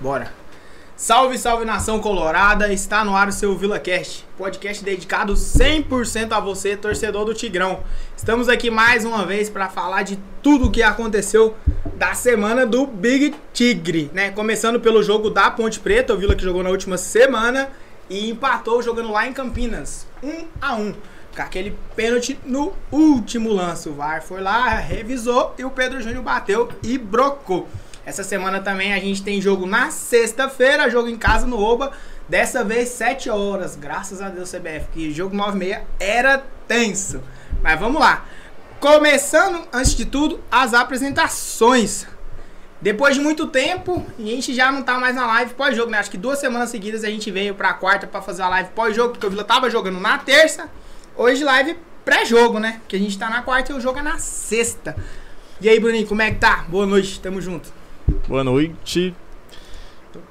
Bora. Salve, salve nação colorada, está no ar o seu VilaCast, podcast dedicado 100% a você, torcedor do Tigrão. Estamos aqui mais uma vez para falar de tudo o que aconteceu da semana do Big Tigre, né? Começando pelo jogo da Ponte Preta, o Vila que jogou na última semana e empatou jogando lá em Campinas, 1 a 1 com aquele pênalti no último lance. O VAR foi lá, revisou e o Pedro Júnior bateu e brocou. Essa semana também a gente tem jogo na sexta-feira, jogo em casa no Oba. Dessa vez 7 horas, graças a Deus CBF, que jogo 9 e meia era tenso. Mas vamos lá. Começando, antes de tudo, as apresentações. Depois de muito tempo, a gente já não tá mais na live pós-jogo, né? Acho que duas semanas seguidas a gente veio pra quarta pra fazer a live pós-jogo, porque o Vila tava jogando na terça. Hoje live pré-jogo, né? Porque a gente tá na quarta e o jogo é na sexta. E aí, Bruninho, como é que tá? Boa noite, tamo junto. Boa noite.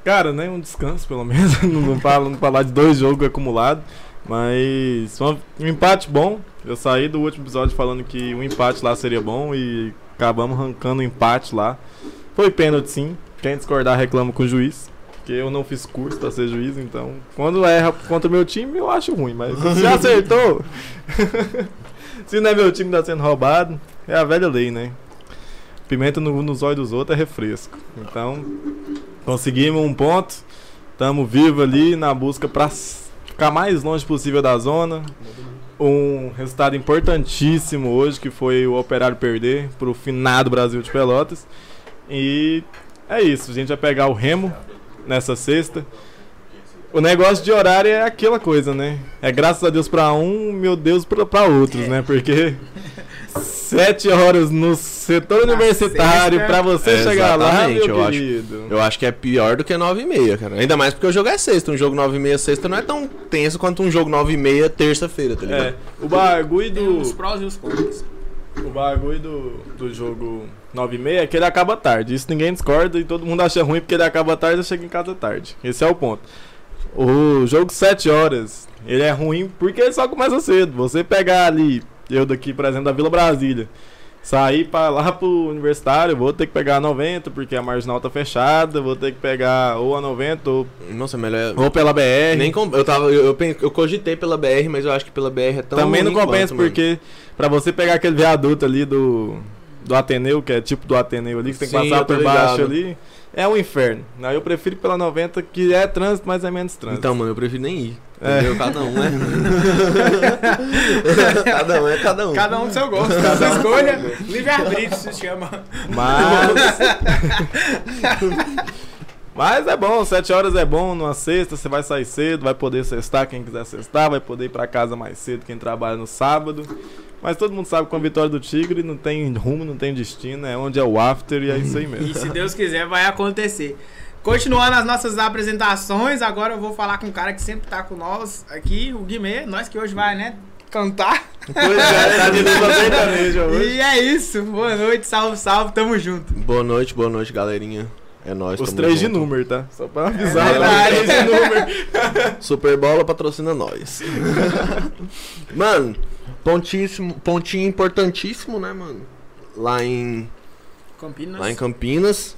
Cara, né? Um descanso, pelo menos. não, falo, não falar de dois jogos acumulados. Mas um, um empate bom. Eu saí do último episódio falando que um empate lá seria bom e acabamos arrancando um empate lá. Foi pênalti sim. Quem discordar reclama com o juiz. Porque eu não fiz curso pra ser juiz, então. Quando erra contra o meu time, eu acho ruim. Mas se acertou. se não é meu time tá sendo roubado, é a velha lei, né? Pimenta no, nos olhos dos outros é refresco. Então, conseguimos um ponto. Estamos vivos ali na busca para ficar mais longe possível da zona. Um resultado importantíssimo hoje, que foi o Operário perder para o finado Brasil de Pelotas. E é isso, a gente vai pegar o Remo nessa sexta. O negócio de horário é aquela coisa, né? É graças a Deus para um, meu Deus para outros, né? Porque sete horas no setor Na universitário para você é, chegar lá, meu eu querido. Acho, eu acho que é pior do que nove e meia, cara. Ainda mais porque o jogo é sexta. Um jogo nove e meia sexta não é tão tenso quanto um jogo nove e meia terça-feira, tá ligado? É, o bagulho do... Os prós e os contras. O bagulho do, do jogo 9 e meia é que ele acaba tarde. Isso ninguém discorda e todo mundo acha ruim porque ele acaba tarde e chega em casa tarde. Esse é o ponto. O jogo 7 horas, ele é ruim porque ele só começa cedo. Você pegar ali eu daqui, por exemplo, da Vila Brasília, sair para lá pro universitário, vou ter que pegar a 90, porque a marginal tá fechada, vou ter que pegar ou a 90 ou. Nossa, melhor. Ou pela BR. Nem com... eu, tava, eu, eu, eu, cogitei pela BR, mas eu acho que pela BR é tão. Também não compensa, quanto, porque para você pegar aquele viaduto ali do. Do Ateneu, que é tipo do Ateneu ali, que tem que Sim, passar por baixo ali é um inferno. Aí eu prefiro pela 90, que é trânsito, mas é menos trânsito. Então, mano, eu prefiro nem ir. É. Entendeu? Cada um, né? cada um é cada um. Cada um do seu gosto, cada um escolha. Livre-arbítrio se chama. Mas. Mas é bom, 7 horas é bom, numa sexta você vai sair cedo, vai poder cestar quem quiser cestar, vai poder ir para casa mais cedo quem trabalha no sábado. Mas todo mundo sabe que com a vitória do Tigre não tem rumo, não tem destino, é onde é o after e é isso aí mesmo. E se Deus quiser, vai acontecer. Continuando as nossas apresentações, agora eu vou falar com um cara que sempre tá com nós aqui, o Guimê, nós que hoje vai, né, cantar. Pois é, tá de sertaneja hoje. E é isso, boa noite, salve, salve, tamo junto. Boa noite, boa noite, galerinha. É nóis, Os três junto. de número, tá? Só pra avisar. É né? três de número. Super Bola patrocina nós. Mano, Pontíssimo, pontinho importantíssimo, né, mano? Lá em. Campinas. Lá em Campinas.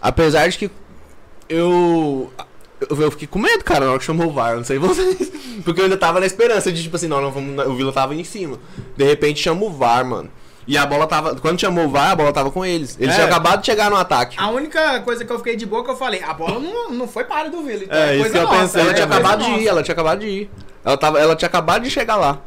Apesar de que eu. Eu, fiquei com medo, cara, na hora que chamou o VAR, não sei vocês. Porque eu ainda tava na esperança de, tipo assim, não, não vamos, o Vila tava em cima. De repente chama o VAR, mano. E a bola tava. Quando chamou o VAR, a bola tava com eles. Eles é. tinham acabado de chegar no ataque. A única coisa que eu fiquei de boa que eu falei, a bola não, não foi para do Vila. Então é, é isso que eu nossa, pensei. Ela tinha acabado de ir, ela tinha acabado de ir. Ela, tava, ela tinha acabado de chegar lá.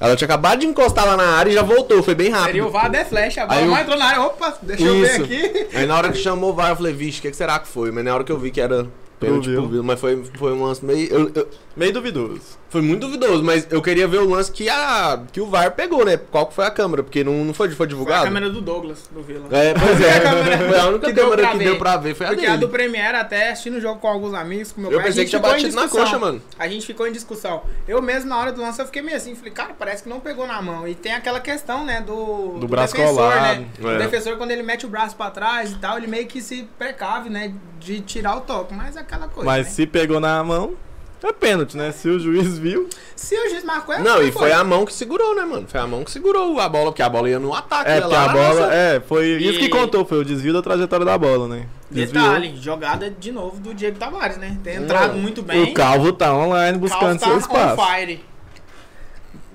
Ela tinha acabado de encostar lá na área e já voltou, foi bem rápido. Seria o VAR de flecha, a bola eu... entrou na área, opa, deixa Isso. eu ver aqui. Aí na hora que chamou o VAR, eu falei, vixe, o que, que será que foi? Mas na hora que eu vi que era pênalti pro Vila, mas foi, foi um lance meio... Eu, eu... Meio duvidoso. Foi muito duvidoso, mas eu queria ver o lance que, a, que o VAR pegou, né? Qual que foi a câmera, porque não, não foi, foi divulgado. Foi a câmera do Douglas, do Vila. É, pois é. a foi a única que câmera que ver. deu pra ver, foi a Porque dele. a do Premiere, até assistindo o jogo com alguns amigos, com meu eu pai, pensei que tinha batido na coxa, mano. A gente ficou em discussão. Eu mesmo, na hora do lance, eu fiquei meio assim, falei, cara, parece que não pegou na mão. E tem aquela questão, né, do, do, do braço defensor, colado. né? É. O defensor, quando ele mete o braço pra trás e tal, ele meio que se precave, né, de tirar o toque. Mas é aquela coisa, Mas né? se pegou na mão... É pênalti, né? Se o juiz viu. Se o juiz marcou, é Não, e foi a mão que segurou, né, mano? Foi a mão que segurou a bola, porque a bola ia no ataque. É, porque lá a bola. nossa- É, foi isso que E- contou, foi o desvio da trajetória da bola, né? Desviou. Detalhe, jogada de novo do Diego Tavares, né? Tem entrado Não. muito bem. O Calvo tá online buscando Calvo seu tá espaço. on fire.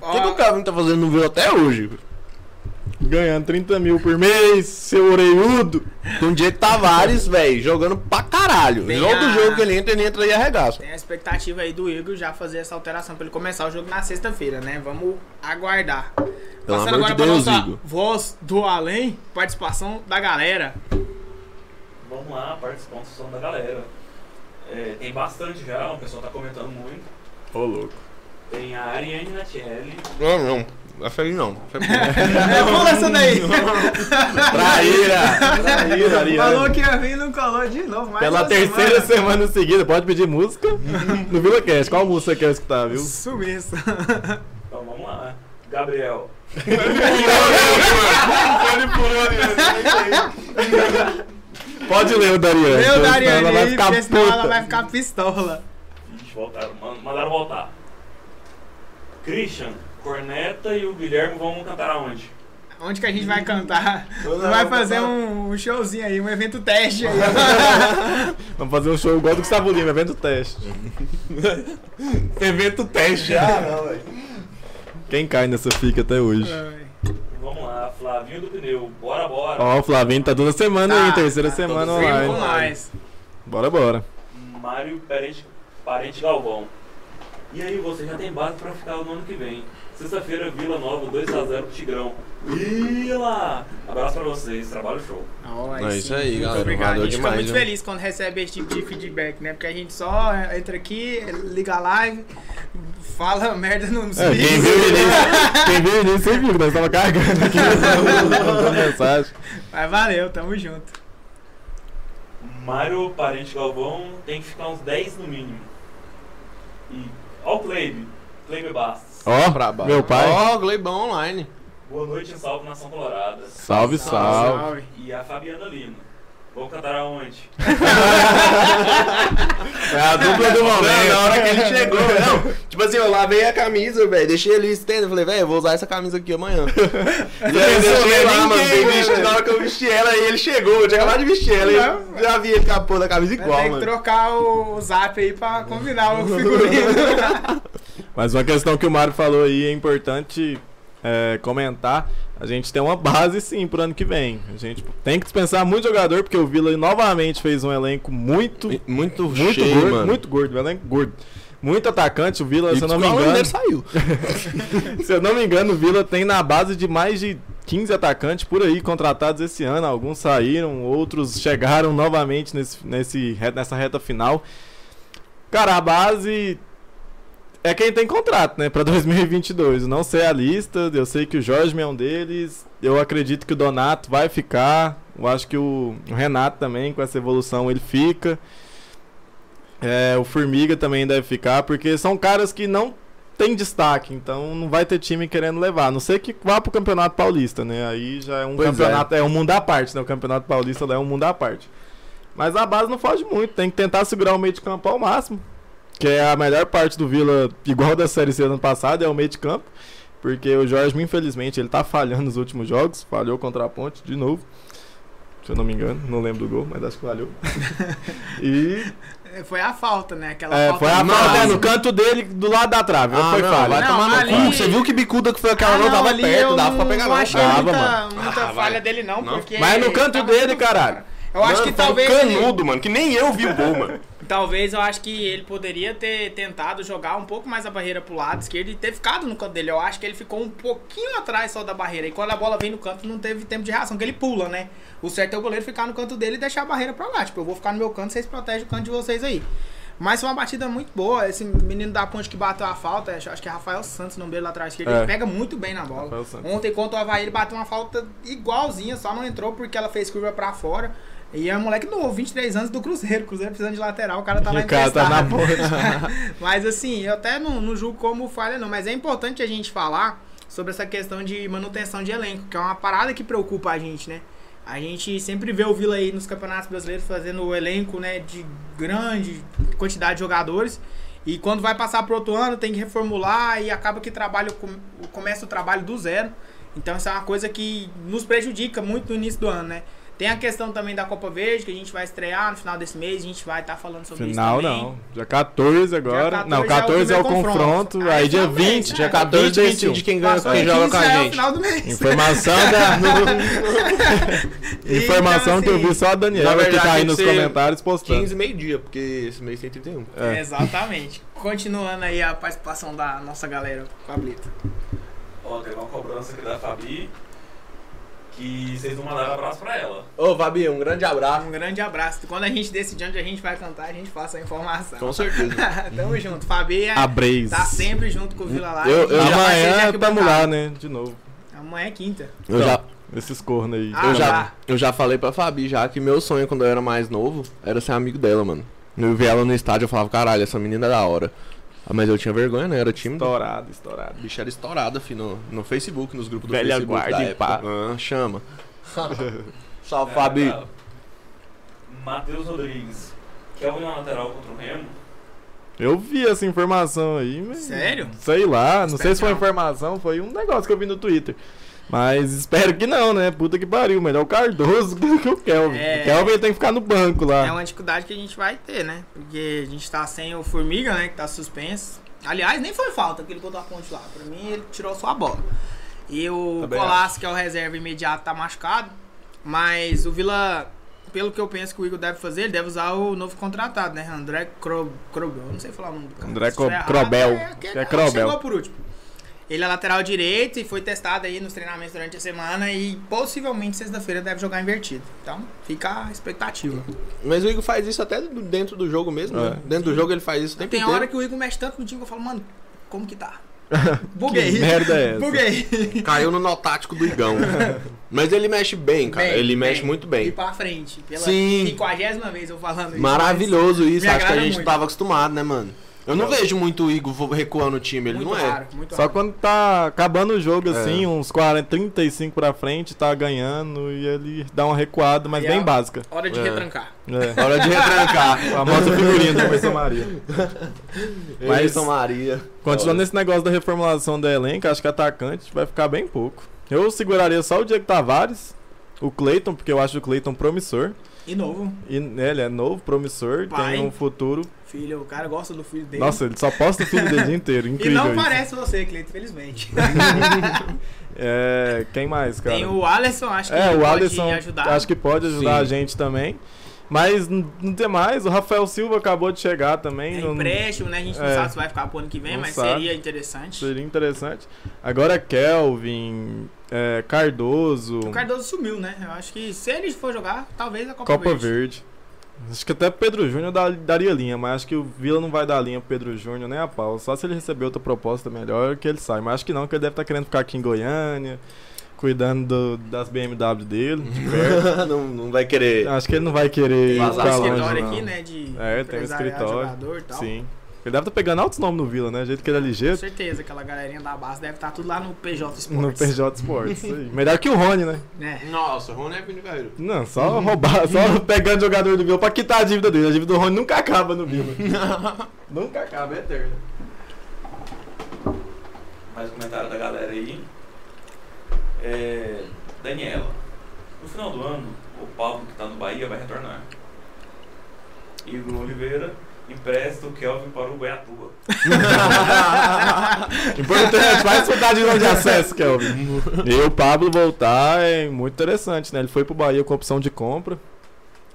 O que, que o Calvin tá fazendo no Vila até hoje? Ganhando 30 mil por mês, seu orelhudo. Com o Diego Tavares, velho, jogando pra caralho. Tem Todo a- jogo que ele entra, ele entra e arregaça. Tem a expectativa aí do Igor já fazer essa alteração pra ele começar o jogo na sexta-feira, né? Vamos aguardar. Pelo Passando agora de pra Deus, nossa Igor. voz do além, participação da galera. Vamos lá, participação da galera. É, tem bastante já, o pessoal tá comentando muito. Ô, louco. Tem a Ariane Natielli. Não, não. É feliz não. É, pula essa daí. Traíra! Traíra, Ariane. Falou que ia vir e não colou de novo. mais Pela terceira semana. semana seguida, pode pedir música no VilaCast. Qual música você quer escutar, viu? Sumiço. Então vamos lá. Gabriel. Pode ler o Dariane. Meu senão Dariane ela vai aí, ficar porque senão ela vai ficar pistola. Ixi, voltaram, man- mandaram voltar. Christian, Corneta e o Guilherme vão cantar aonde? Onde que a gente vai cantar? Vai fazer cantar. um, um showzinho aí, um evento teste aí. Vamos fazer um show igual do Gustavo Lima, evento teste. Evento teste. Ah, não, velho. Quem cai nessa fica até hoje? Vamos lá, Flavinho do Pneu. Bora, bora. Ó, o Flavinho tá toda semana aí, Tá, terceira tá semana online. nós. Bora, bora. Mário Parente, Parente Galvão. E aí, você já tem base pra ficar no ano que vem. Sexta-feira, Vila Nova, 2x0 pro Tigrão. Vila! Abraço pra vocês, trabalho show. Ó, É isso aí, Muito galera. Obrigado. A gente demais, fica muito viu? feliz quando recebe esse tipo de feedback, né? Porque a gente só entra aqui, liga a live, fala merda nos É, quem vídeos. viu o início, quem viu o início, você viu nós tava cagando aqui, mandando mensagem. Mas valeu, tamo junto. Mário Parente Galvão tem que ficar uns 10 no mínimo. E. Ó o Cleibe. Cleibe Bastos. Ó, baixo. meu pai. Ó, Gleibão online. Boa noite e salve Nação Colorada. Salve, salve. E a Fabiana Lima. Vamos cantar aonde? É a dupla do momento. na hora que ele chegou, não. Tipo assim, eu lavei a camisa, velho. Deixei ele estender. Falei, velho, eu vou usar essa camisa aqui amanhã. e aí eu deixei lá, mano. Bem vestido. Na hora que eu vesti ela, aí ele chegou. Eu tinha acabado de vestir ela. E Não, já vi ele com a porra da camisa igual, ter que mano. trocar o zap aí pra combinar o figurino. Mas uma questão que o Mário falou aí é importante é, comentar. A gente tem uma base sim pro ano que vem. A gente tem que dispensar muito jogador, porque o Vila novamente fez um elenco muito, Muito, muito cheio, gordo, mano. muito gordo, um elenco gordo. Muito atacante, o Vila, E se eu não me o engano. Saiu. Se eu não me engano, o Vila tem na base de mais de 15 atacantes por aí contratados esse ano. Alguns saíram, outros chegaram novamente nesse, nesse, nessa reta final. Cara, a base é quem tem contrato, né, pra 2022. Eu não sei a lista, eu sei que o Jorge é um deles. Eu acredito que o Donato vai ficar. Eu acho que o, Renato também, com essa evolução, ele fica. É, o Formiga também deve ficar, porque são caras que não tem destaque, então não vai ter time querendo levar. A não sei que vá pro Campeonato Paulista, né? Aí já é um Pois campeonato, é. um mundo à parte, né? O Campeonato Paulista lá é um mundo à parte. Mas a base não foge muito, tem que tentar segurar o meio de campo ao máximo. Que é a melhor parte do Vila, igual da Série C do ano passado, é o meio de campo. Porque o Jorge, infelizmente, ele tá falhando nos últimos jogos. Falhou contra a Ponte de novo. Se eu não me engano, não lembro do gol, mas acho que falhou. e Foi a falta, né? Aquela é, falta foi a no falta é, no canto dele, do lado da trave. Ah, foi não, falha. vai Não, tomar no ali- cu. Você viu que bicuda que foi aquela Ah, não, tava ali perto, dava pra pegar não não. achei Dava, muita, mano. muita Ah, falha vai. dele, não, Não. porque. Mas no canto dele, caralho. Eu acho que talvez. ele- mano, que nem eu vi o gol, mano. Talvez eu acho que ele poderia ter tentado jogar um pouco mais a barreira pro lado esquerdo e ter ficado no canto dele. Eu acho que ele ficou um pouquinho atrás só da barreira. E quando a bola vem no canto, não teve tempo de reação, que ele pula, né? O certo é o goleiro ficar no canto dele e deixar a barreira pra lá. Tipo, eu vou ficar no meu canto, vocês protegem o canto de vocês aí. Mas foi uma batida muito boa. Esse menino da ponte que bateu a falta, acho que é Rafael Santos, o nome dele lá atrás esquerdo, É. ele pega muito bem na bola. Ontem contra o Havaí, ele bateu uma falta igualzinha, só não entrou porque ela fez curva pra fora. E é um moleque novo, 23 anos do Cruzeiro. Cruzeiro precisando de lateral, o cara tá lá o cara tá na emprestado. mas assim, eu até não, não julgo como falha, não. Mas é importante a gente falar sobre essa questão de manutenção de elenco, que é uma parada que preocupa a gente, né? A gente sempre vê o Vila aí nos campeonatos brasileiros fazendo o elenco, né, de grande quantidade de jogadores. E quando vai passar pro outro ano, tem que reformular e acaba que trabalho com- começa o trabalho do zero. Então isso é uma coisa que nos prejudica muito no início do ano, né? Tem a questão também da Copa Verde, que a gente vai estrear no final desse mês, a gente vai estar falando sobre Final isso também. não. Dia 14 agora. 14 não, é o 14 é o confronto. confronto. Aí Aí dia só vem, 20, né? Dia 14 20 e 21. decide quem ganha, quem de joga 15 com a já é o gente. final do mês. Informação da. Informação Então, que eu vi assim, só a Daniela verdade, que tá aí nos comentários postando. 15 meio-dia, porque esse mês tem 31. É. Exatamente. Continuando aí a participação da nossa galera, Pablito. Ó, teve uma cobrança aqui da Fabi que vocês não mandaram abraço pra ela. Ô, Fabi, um grande abraço. Um grande abraço. Quando a gente decidir onde a gente vai cantar, a gente passa a informação. Com certeza. Tamo junto. Fabi é, A Breis. tá sempre junto com o Vila lá. Eu- eu Amanhã tamo lá, né? De novo. Amanhã é quinta. Eu já, Esses cornos aí. Ah, eu, já, tá. eu já falei pra Fabi já que meu sonho quando eu era mais novo era ser amigo dela, mano. Eu vi ela no estádio eu falava, caralho, essa menina é da hora. Ah, Mas eu tinha vergonha, né? Era tímido. Estourado, estourado. A bicha era estourada, fi, no, no Facebook, nos grupos do Velha Facebook guarda da e época. pá. Ah, chama. Salve, É, Fabi. Matheus Rodrigues. Kelvin na lateral contra o Remo. Eu vi essa informação aí, mas. Sério? Sei lá, não Espero sei se foi informação, foi um negócio que eu vi no Twitter. Mas espero que não, né? Puta que pariu, melhor o Cardoso do que o Kelvin. É. O Kelvin tem que ficar no banco lá. É uma dificuldade que a gente vai ter, né? Porque a gente tá sem o Formiga, né? Que tá suspenso. Aliás, nem foi falta que ele botou a ponte lá. Pra mim, ele tirou só a bola. E o Também Colasso, que é o reserva imediato, tá machucado. Mas o Vila, pelo que eu penso que o Igor deve fazer, ele deve usar o novo contratado, né? André Crobel. Não sei falar o nome do cara. André Crobel. É, aquele Que é que Crobel. chegou por último. Ele é lateral direito e foi testado aí nos treinamentos durante a semana e possivelmente sexta-feira deve jogar invertido. Então, fica a expectativa. Mas o Igor faz isso até dentro do jogo mesmo, É. né? Dentro do jogo ele faz isso o tempo Tem inteiro. hora que o Igor mexe tanto no time que eu falo, mano, como que tá? Buguei. Que merda é essa? Buguei. Caiu no nó tático do Igão. Mas ele mexe bem, cara. Bem, ele bem. mexe muito E bem. pra frente. Pela Sim. 50 vez eu falando isso. Maravilhoso isso. me Acho que a gente muito. tava acostumado, né, mano? Eu não vejo muito o Igor recuando o time, ele Muito não é. raro, muito Só raro. quando tá acabando o jogo, É. assim, uns 40, 35 pra frente, tá ganhando e ele dá uma recuada, mas Aí bem é- básica. Hora de É. retrancar. É. Hora de retrancar. A famosa figurinha do Emerson Maria. Mas São Maria. Continuando nesse negócio da reformulação do elenco, acho que atacante vai ficar bem pouco. Eu seguraria só o Diego Tavares, o Cleiton, porque eu acho o Cleiton promissor. E novo, E né, ele é novo, promissor, Pai. tem um futuro. filho, o cara gosta do filho dele. Nossa, ele só posta o filho dele o dia inteiro. e Incrível. não isso. parece você, Cleiton, felizmente. É, quem mais, cara? Tem o Alisson, acho que É, o pode Alisson ajudar. acho que pode ajudar Sim. a gente também. Mas não tem mais, o Rafael Silva acabou de chegar também. É não- empréstimo, né? A gente não É. sabe se vai ficar pro ano que vem, Não mas sabe. seria interessante. Seria interessante. Agora Kelvin, é, Cardoso, O Cardoso sumiu, né? Eu acho que se ele for jogar, talvez a Copa, Copa Verde. Verde. Acho que até Pedro Júnior daria linha, mas acho que o Vila não vai dar linha pro Pedro Júnior nem a pau. Só se ele receber outra proposta melhor que ele sai. Mas acho que não, que ele deve estar querendo ficar aqui em Goiânia, cuidando do- das BMW dele, de não, não vai querer. acho que ele não vai querer Tem um Vazar longe, não. aqui, né? De É, tem um escritório. jogador e tal. Sim. Ele deve estar pegando altos nomes no Vila, né? Do jeito que ele é Com ligeiro. certeza, aquela galerinha da base deve estar tudo lá no PJ Sports. No PJ Sports. isso aí. Melhor que o Rony, né? Né? Nossa, Rony é Vini Carreiro. Não, só roubar, só pegando jogador do Vila pra quitar a dívida dele. A dívida do Rony nunca acaba no Vila. nunca acaba, é eterno. Mais um comentário da galera aí. É, Daniela. No final do ano, o Pablo que tá no Bahia vai retornar. Igor Oliveira empresta o Kelvin para o Goiatuba. Importante, vai disputar de de acesso, Kelvin. E o Pablo voltar é muito interessante, né? Ele foi pro Bahia com opção de compra.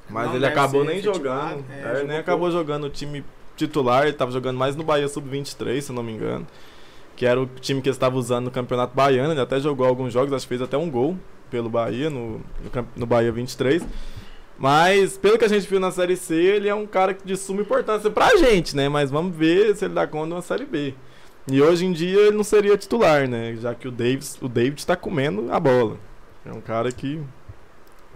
Mas Não ele acabou nem jogando. é, É, ele nem acabou jogando o time titular, ele tava jogando mais no Bahia Sub-23, se eu não me engano. Que era o time que ele estava usando no Campeonato Baiano. Ele até jogou alguns jogos, acho que fez até um gol pelo Bahia, no, no, no Bahia 23. Mas, pelo que a gente viu na Série C, ele é um cara de suma importância pra gente, né? Mas vamos ver se ele dá conta de uma Série B. E hoje em dia ele não seria titular, né? Já que o Davis, o David tá comendo a bola. É um cara que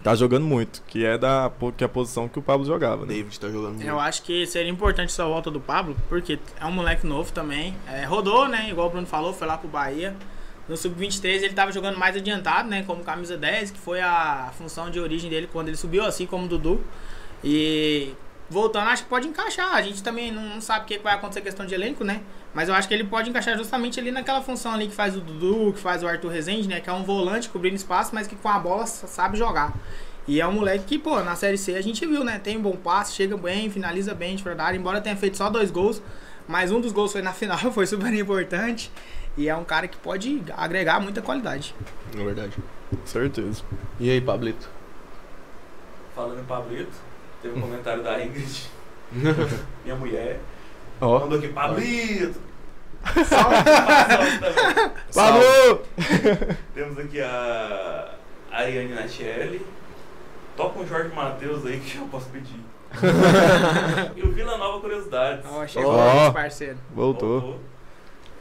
tá jogando muito, que é da que é a posição que o Pablo jogava, né? David tá jogando muito. Eu acho que seria importante essa volta do Pablo, porque é um moleque novo também. É, rodou, né? Igual o Bruno falou, foi lá pro Bahia. No Sub-23 ele tava jogando mais adiantado, né? Como camisa 10, que foi a função de origem dele quando ele subiu, assim como o Dudu. E voltando, acho que pode encaixar. A gente também não, sabe o que vai acontecer questão de elenco, né? Mas eu acho que ele pode encaixar justamente ali naquela função ali que faz o Dudu, que faz o Arthur Rezende, né? Que é um volante cobrindo espaço, mas que com a bola sabe jogar. E é um moleque que, pô, na Série C a gente viu, né? Tem um bom passe, chega bem, finaliza bem de área, embora tenha feito só dois gols. Mas um dos gols foi na final, foi super importante. E é um cara que pode agregar muita qualidade. É verdade. Certeza. E aí, Pablito? Falando em Pablito, teve um comentário da Ingrid, minha mulher. Ó. Mandou aqui, Pablito! Salve, salve também. Falou! Temos aqui a Ariane Nachelli. Toca um Jorge Matheus aí que eu posso pedir. e o Vila Nova Curiosidades. Ó, chegou esse parceiro. Voltou.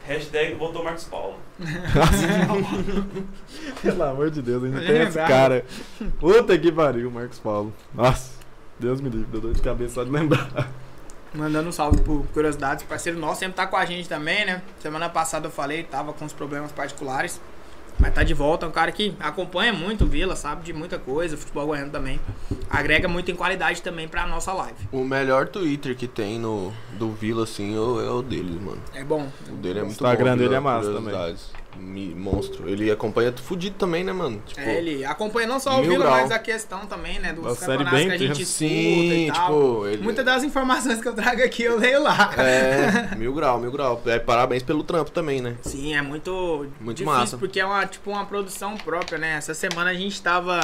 Hashtag voltou Marcos Paulo. Pelo amor de Deus, ainda tem esse lembrava. cara. Puta que pariu, Marcos Paulo. Nossa, Deus me livre, deu dor de cabeça só de lembrar. Mandando um salve por curiosidades. Parceiro nosso sempre tá com a gente também, né? Semana passada eu falei, tava com uns problemas particulares. Mas tá de volta, é um cara que acompanha muito o Vila, sabe de muita coisa, futebol goiano também. Agrega muito em qualidade também pra nossa live. O melhor Twitter que tem no, do Vila, assim, é o, o dele, mano. É bom. O dele é muito Instagram bom. dele Vila é massa Curiosidades. Monstro. Ele acompanha fudido também, né, mano? Tipo, É, ele acompanha não só o Mil Vila, grau. mas a questão também, né? Dos Uma série campeonatos bem que a gente escuta sim, e tal. tipo, ele... Muitas das informações que eu trago aqui eu leio lá. É, mil grau, mil grau. É, parabéns pelo trampo também, né? Sim, é muito, Muito difícil, massa. porque é uma, tipo, uma produção própria, né? Essa semana a gente tava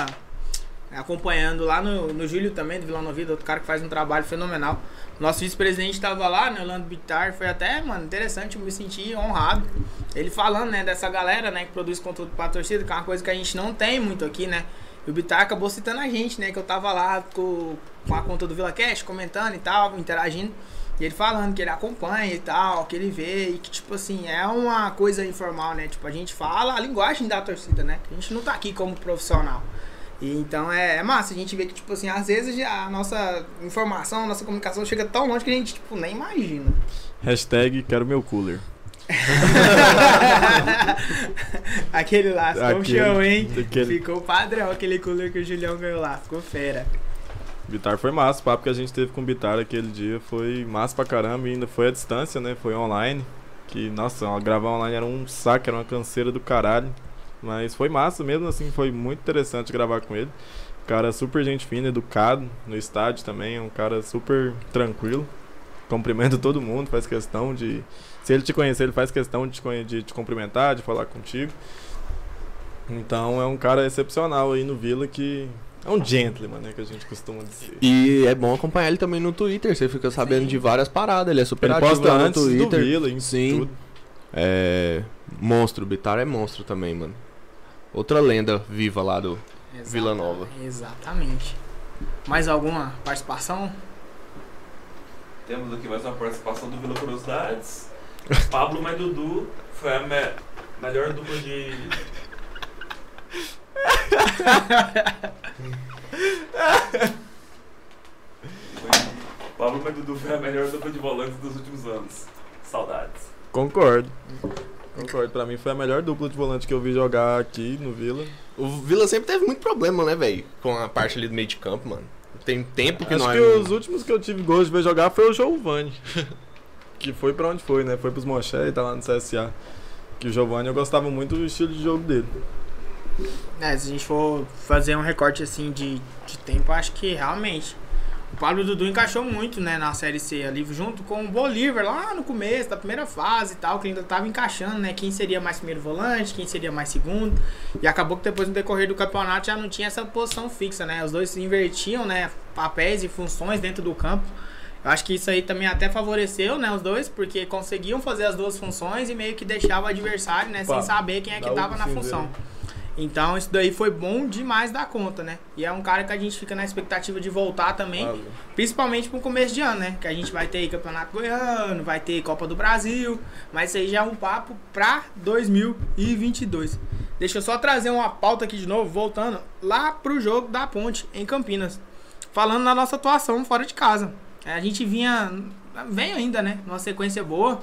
acompanhando lá no, no Júlio também, do Vila Novida, outro cara que faz um trabalho fenomenal. Nosso vice-presidente tava lá, né, Orlando Bittar, foi até, mano, interessante, eu me senti honrado. Ele falando, né, dessa galera, né, que produz conteúdo pra torcida, que é uma coisa que a gente não tem muito aqui, né? E o Bittar acabou citando a gente, né, que eu tava lá com, com a conta do Vila Cash, comentando e tal, interagindo. E ele falando que ele acompanha e tal, que ele vê e que, tipo assim, é uma coisa informal, né? Tipo, a gente fala a linguagem da torcida, né? A gente não tá aqui como profissional. E então é, é massa, a gente vê que, tipo assim, às vezes a nossa informação, a nossa comunicação chega tão longe que a gente, tipo, nem imagina. Hashtag quero meu cooler. aquele lá, ficou Aquele- show, hein? aquele- Ficou padrão aquele cooler que o Julião ganhou lá, ficou fera. Bitar foi massa, o papo que a gente teve com o Bitar aquele dia foi massa pra caramba e ainda foi à distância, né? Foi online. Que, nossa, gravar online era um saco, era uma canseira do caralho. Mas foi massa mesmo, assim, foi muito interessante gravar com ele. Cara super gente fina, educado, no estádio também, um cara super tranquilo. Cumprimenta todo mundo, faz questão de. Se ele te conhecer, ele faz questão de te, de te cumprimentar, de falar contigo. Então é um cara excepcional aí no Vila que. É um gentleman, né? Que a gente costuma dizer. E é bom acompanhar ele também no Twitter. Você fica sabendo Sim. de várias paradas. Ele é super Ele ativo posta no antes do Twitter. Vila, em Sim. tudo. É. Monstro. Bitar é monstro também, mano. Outra lenda viva lá do. Vila Nova. Exatamente. Mais alguma participação? Temos aqui mais uma participação do Vila Curiosidades. Pablo mais Dudu foi a me- melhor dupla de. Pablo mais Dudu foi a melhor dupla de volantes dos últimos anos. Saudades. Concordo. Concordo. Pra mim foi a melhor dupla de volante que eu vi jogar aqui no Vila. O Vila sempre teve muito problema, né, velho? Com a parte ali do meio de campo, mano. Tem tempo que Acho nós. que os últimos que eu tive gosto de ver jogar foi o Giovani. que foi pra onde foi, né? Foi pros Moché e tá lá no CSA. Que o Giovani eu gostava muito do estilo de jogo dele. É, se a gente for fazer um recorte assim de, de tempo, acho que realmente o Pablo Dudu encaixou muito, né, na Série C ali, junto com o Bolívar lá no começo da primeira fase e tal, que ainda tava encaixando, né, quem seria mais primeiro volante, quem seria mais segundo, e acabou que depois no decorrer do campeonato já não tinha essa posição fixa, né, os dois se invertiam, né, papéis e funções dentro do campo. Eu acho que isso aí também até favoreceu, né, os dois, porque conseguiam fazer as duas funções e meio que deixava o adversário, né, sem Pá, saber quem é que tava na função. Então isso daí foi bom demais da conta, né? E é um cara que a gente fica na expectativa de voltar também, Valeu. principalmente pro começo de ano, né? Que a gente vai ter Campeonato Goiano, vai ter Copa do Brasil, mas isso aí já é um papo pra 2022. Deixa eu só trazer uma pauta aqui de novo, voltando lá pro jogo da Ponte em Campinas. Falando na nossa atuação fora de casa. A gente vinha, vem ainda, né? Numa sequência boa.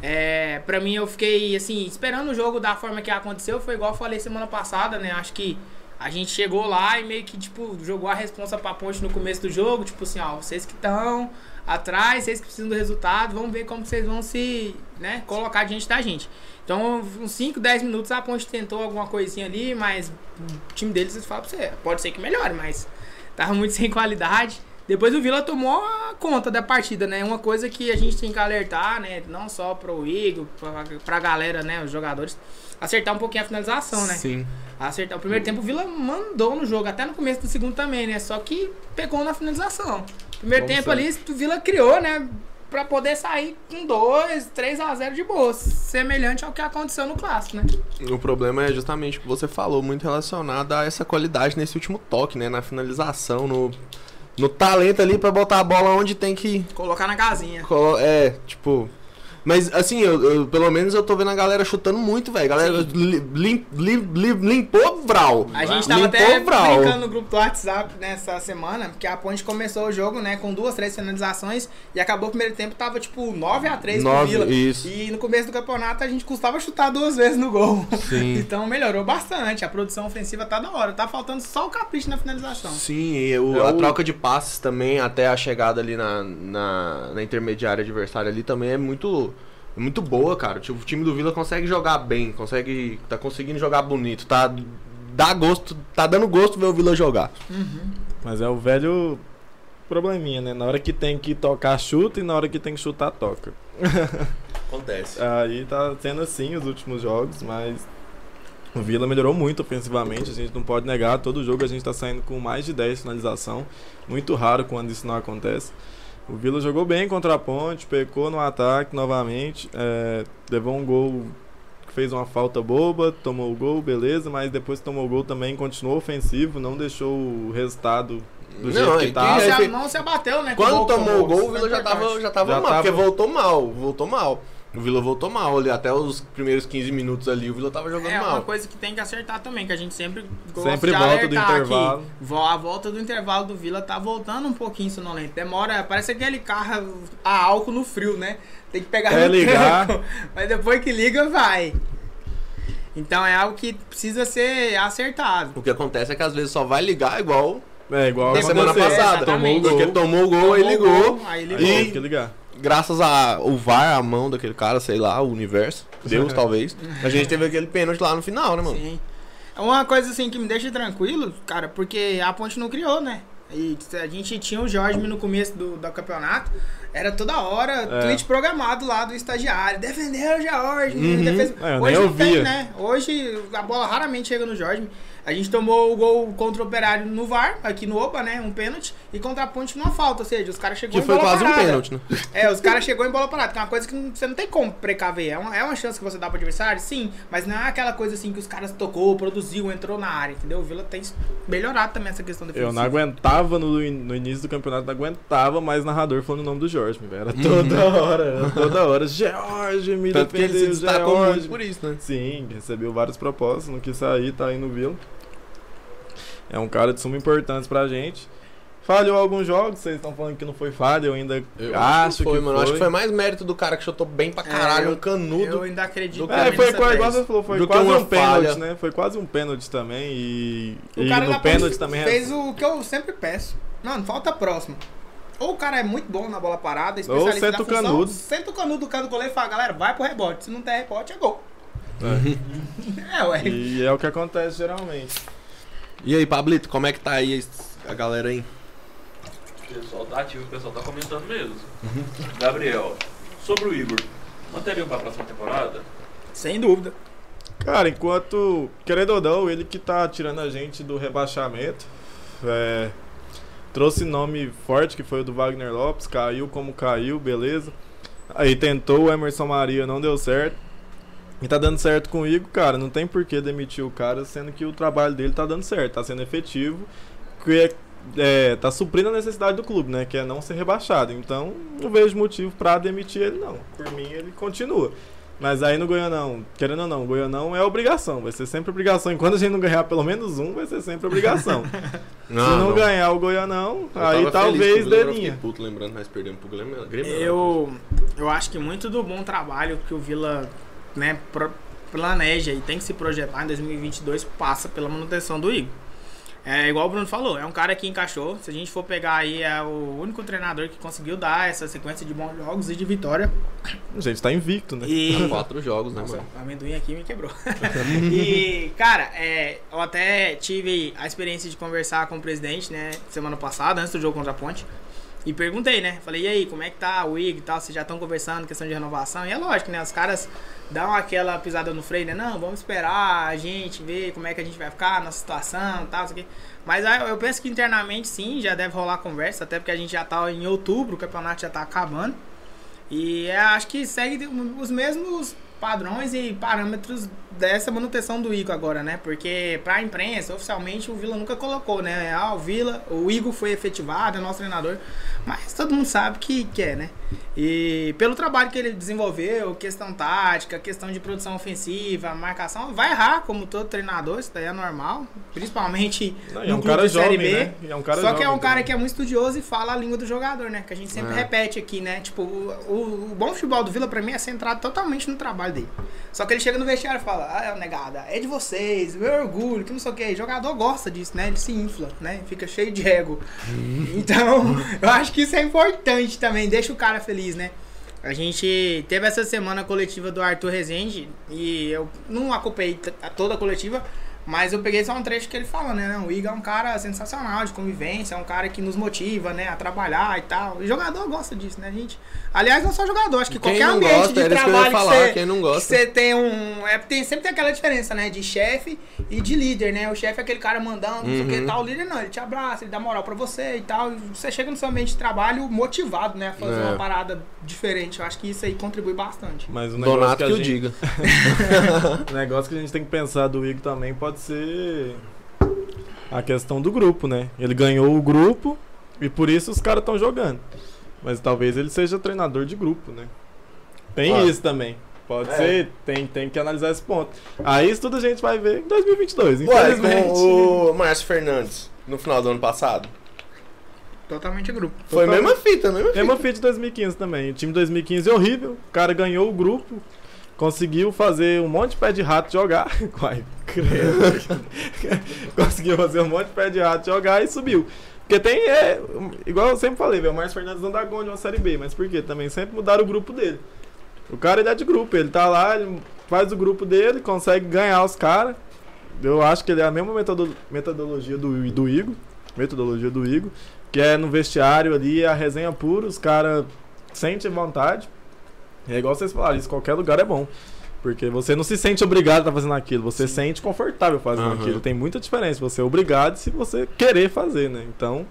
É, pra mim, eu fiquei, assim, esperando o jogo da forma que aconteceu. Foi igual eu falei semana passada, né? Acho que A gente chegou lá e meio que, tipo, jogou a responsa pra ponte no começo do jogo, tipo assim, ó, vocês que estão atrás, vocês que precisam do resultado, vamos ver como vocês vão se, né, colocar diante da gente. Então, uns 5, 10 minutos a ponte tentou alguma coisinha ali, mas o time deles, eu falo pra você, pode ser que melhore, mas tava muito sem qualidade. Depois o Vila tomou a conta da partida, né? Uma coisa que a gente tem que alertar, né? Não só pro Igor, pra, pra galera, né? Os jogadores, acertar um pouquinho a finalização, né? Sim. Acertar. O primeiro tempo o Vila mandou no jogo, até no começo do segundo também, né? Só que pegou na finalização. Primeiro tempo ali, o Vila criou, né? Pra poder sair com 2, 3 a 0 de boa. Semelhante ao que aconteceu no clássico, né? O problema é justamente o que você falou, muito relacionado a essa qualidade nesse último toque, né? Na finalização, no, no talento ali pra botar a bola onde tem que. Colocar na casinha. colo- É, tipo. Mas assim, eu, eu- pelo menos eu tô vendo a galera chutando muito, velho. A galera li- lim- lim- lim- limpou Vral. A gente tava limpou até Vral. brincando no grupo do WhatsApp nessa semana, porque a Ponte começou o jogo, né, com duas, três finalizações e acabou o primeiro tempo, tava tipo 9 a 3 pro Nove, Vila. isso. E no começo do campeonato a gente custava chutar duas vezes no gol. Sim. então melhorou bastante. A produção ofensiva tá da hora. Tá faltando só o capricho na finalização. Sim, e o- É a o- troca de passes também, até a chegada ali na, na, na intermediária adversária ali também é muito, é muito boa, cara. Tipo, o time do Vila consegue jogar bem, consegue. tá conseguindo jogar bonito, tá. Dá gosto, tá dando gosto ver o Vila jogar. Mas é o velho probleminha, né? Na hora que tem que tocar, chuta e na hora que tem que chutar, toca. Acontece. Aí tá sendo assim os últimos jogos, mas o Vila melhorou muito ofensivamente, a gente não pode negar, todo jogo a gente tá saindo com mais de 10 finalização, muito raro quando isso não acontece. O Vila jogou bem contra a Ponte, pecou no ataque novamente, é, levou um gol que fez uma falta boba, tomou o gol, beleza, mas depois tomou o gol também continuou ofensivo, não deixou o resultado do Não, jeito é que tava. Não, é, não se abateu, né? Quando tomou o gol, o Vila já tava, já tava Já mal, tava- porque voltou mal, voltou mal. O Vila voltou mal ali, até os primeiros 15 minutos ali, o Vila tava jogando É uma mal. coisa que tem que acertar também, que a gente sempre gosta Sempre de volta do intervalo. aqui. A volta do intervalo do Vila tá voltando um pouquinho sonolento. Demora, parece aquele carro a álcool no frio, né? Tem que pegar É no ligar. tranco, mas depois que liga, vai. Então é algo que precisa ser acertado. O que acontece é que às vezes só vai ligar igual É igual na semana passada. exatamente. Porque tomou o gol, aí Tomou o ligou. gol, aí Aí ligou. E- tem que ligar. Graças ao VAR, a mão daquele cara, sei lá, o universo, Deus talvez, a gente teve aquele pênalti lá no final, né, mano? Sim. É uma coisa assim que me deixa tranquilo, cara, porque a ponte não criou, né? E a gente tinha o Jorge no começo do, do campeonato, era toda hora É. tweet programado lá do estagiário, defendeu o Jorge, Uhum. defesa. É, Hoje não tem, né? Hoje a bola raramente chega no Jorge. A gente tomou o gol contra o Operário no VAR, aqui no Opa, né? Um pênalti, e contra a ponte numa falta, ou seja, os caras chegou Que em foi bola quase um parada. pênalti, né? É, os caras chegou em bola parada, que é uma coisa que você não tem como precaver. É uma, é uma chance que você dá pro adversário, sim, mas não é aquela coisa assim que os caras tocou, produziu, entrou na área, entendeu? O Vila tem melhorado também essa questão defensiva. Eu não aguentava no, no início do campeonato, não aguentava mais narrador falando o nome do Jorge, velho. Era toda hora, era toda hora. Jorge, me Uhum. Tanto que ele se defendeu, destacou Jorge. muito por isso, né? Sim, recebeu várias propostas, não quis sair, tá aí no Vila. É um cara de suma importância pra gente. Falhou alguns jogos, vocês estão falando que não foi falha, eu ainda Eu acho que foi, que mano. foi. Acho que foi mais mérito do cara que chutou bem pra caralho, É, um canudo. Eu ainda acredito. Do É, foi quase, igual você falou, foi Do que quase um pênalti, falha. né? Foi quase um pênalti também e, O e cara no pênalti também é fez o que eu sempre peço. Mano, falta próximo. Ou o cara é muito bom na bola parada, Ou especialista senta na o função, canudo. senta o canudo do cara do goleiro e fala, galera, vai pro rebote. Se não der rebote, é gol. É. É, ué. E é o que acontece geralmente. E aí, Pablito, como é que tá aí a galera aí? O pessoal tá ativo, o pessoal tá comentando mesmo. Gabriel, sobre o Igor, manteriam pra próxima temporada? Sem dúvida. Cara, enquanto, querendo ou não, ele que tá tirando a gente do rebaixamento, é, trouxe nome forte, que foi o do Wagner Lopes, caiu como caiu, beleza. Aí tentou o Emerson Maria, não deu certo. E tá dando certo com o Igor, cara, não tem por que demitir o cara, sendo que o trabalho dele tá dando certo, tá sendo efetivo, que é, é, tá suprindo a necessidade do clube, né, que é não ser rebaixado. Então, não vejo motivo pra demitir ele, não. Por mim, ele continua. Mas aí no Goianão, querendo ou não, o Goianão é obrigação, vai ser sempre obrigação. Enquanto a gente não ganhar pelo menos um, vai ser sempre obrigação. Se não, ganhar o Goianão, Eu aí talvez dê linha. puto lembrando que nós perdemos pro Grêmio. Não, Eu, eu acho que muito do bom trabalho que o Vila né, pro- planeja e tem que se projetar em 2022 passa pela manutenção do Igor. É igual o Bruno falou, é um cara que encaixou. Se a gente for pegar aí, é o único treinador que conseguiu dar essa sequência de bons jogos e de vitória. A gente tá invicto, né? E. Quatro jogos, né, Nossa, mano? o amendoim aqui me quebrou. e, cara, é, eu até tive a experiência de conversar com o presidente, né, semana passada, antes do jogo contra a Ponte. E perguntei, né? Falei, e aí, como é que tá o IG e tal? Vocês já estão conversando, questão de renovação? E é lógico, né? Os caras dão aquela pisada no freio, né? Não, vamos esperar a gente ver como é que a gente vai ficar na situação e tal, isso aqui. Mas eu penso que internamente sim, já deve rolar conversa, até porque a gente já tá em outubro, o campeonato já tá acabando. E é, acho que segue os mesmos padrões e parâmetros dessa manutenção do Igor agora, né? Porque pra imprensa, oficialmente, o Vila nunca colocou, né? Ah, o Vila, o Igor foi efetivado, é nosso treinador. Mas todo mundo sabe que quer, né? E pelo trabalho que ele desenvolveu, questão tática, questão de produção ofensiva, marcação, vai errar, como todo treinador, isso daí é normal. Principalmente Não, no é um clube cara de Série jovem, B. né? É um Só que é jovem um cara também. que é muito estudioso e fala a língua do jogador, né? Que a gente sempre É. repete aqui, né? Tipo, o, o- o bom futebol do Vila, pra mim, é centrado totalmente no trabalho dele. Só que ele chega no vestiário e fala, ah, negada, é de vocês, meu orgulho, que não sei o que. Jogador gosta disso, né? Ele se infla, né? Fica cheio de ego. então, eu acho que isso é importante também, deixa o cara feliz, né? A gente teve essa semana coletiva do Arthur Rezende e eu não acompanhei toda a coletiva, mas eu peguei só um trecho que ele fala, né? O Igor é um cara sensacional de convivência, é um cara que nos motiva, né, a trabalhar e tal. E jogador gosta disso, né, gente? Aliás, não só jogador, acho que Quem qualquer ambiente gosta, de era isso que eu ia trabalho que falar, você quem não que gosta. você tem um. É, tem, sempre tem aquela diferença, né? De chefe e de líder, né? O chefe é aquele cara mandando, não sei o que Uhum. tal. O líder não, ele te abraça, ele dá moral pra você e tal. E você chega no seu ambiente de trabalho motivado, né? A fazer É. uma parada diferente. Eu acho que isso aí contribui bastante. Mas o negócio Donato que, que, eu gente, diga. o negócio que a gente tem que pensar do Igor também pode ser a questão do grupo, né? Ele ganhou o grupo e por isso os caras estão jogando. Mas talvez ele seja treinador de grupo, né? Tem Claro. isso também. Pode É. ser, tem, tem que analisar esse ponto. Aí isso tudo a gente vai ver em 2022, Ué, infelizmente. com o Márcio Fernandes, no final do ano passado. Totalmente grupo. Foi a Totalmente. mesma fita, mesma fita. Mesma fita de 2015 também. O time de 2015 é horrível. O cara ganhou o grupo. Conseguiu fazer um monte de pé de rato jogar. Credo. conseguiu fazer um monte de pé de rato jogar e subiu. Porque tem, é, igual eu sempre falei, o Márcio Fernandes não dá gol de uma Série B. Mas por quê? Também sempre mudaram o grupo dele. O cara ele é de grupo, ele tá lá, ele faz o grupo dele, consegue ganhar os caras. Eu acho que ele é a mesma metodo- metodologia do, do Igor. Metodologia do Igor. Que é no vestiário ali, a resenha pura, os caras sentem vontade. É igual vocês falaram, isso qualquer lugar é bom. Porque você não se sente obrigado a estar fazendo aquilo, você se sente confortável fazendo Aham. aquilo. Tem muita diferença, você é obrigado se você querer fazer, né? Então,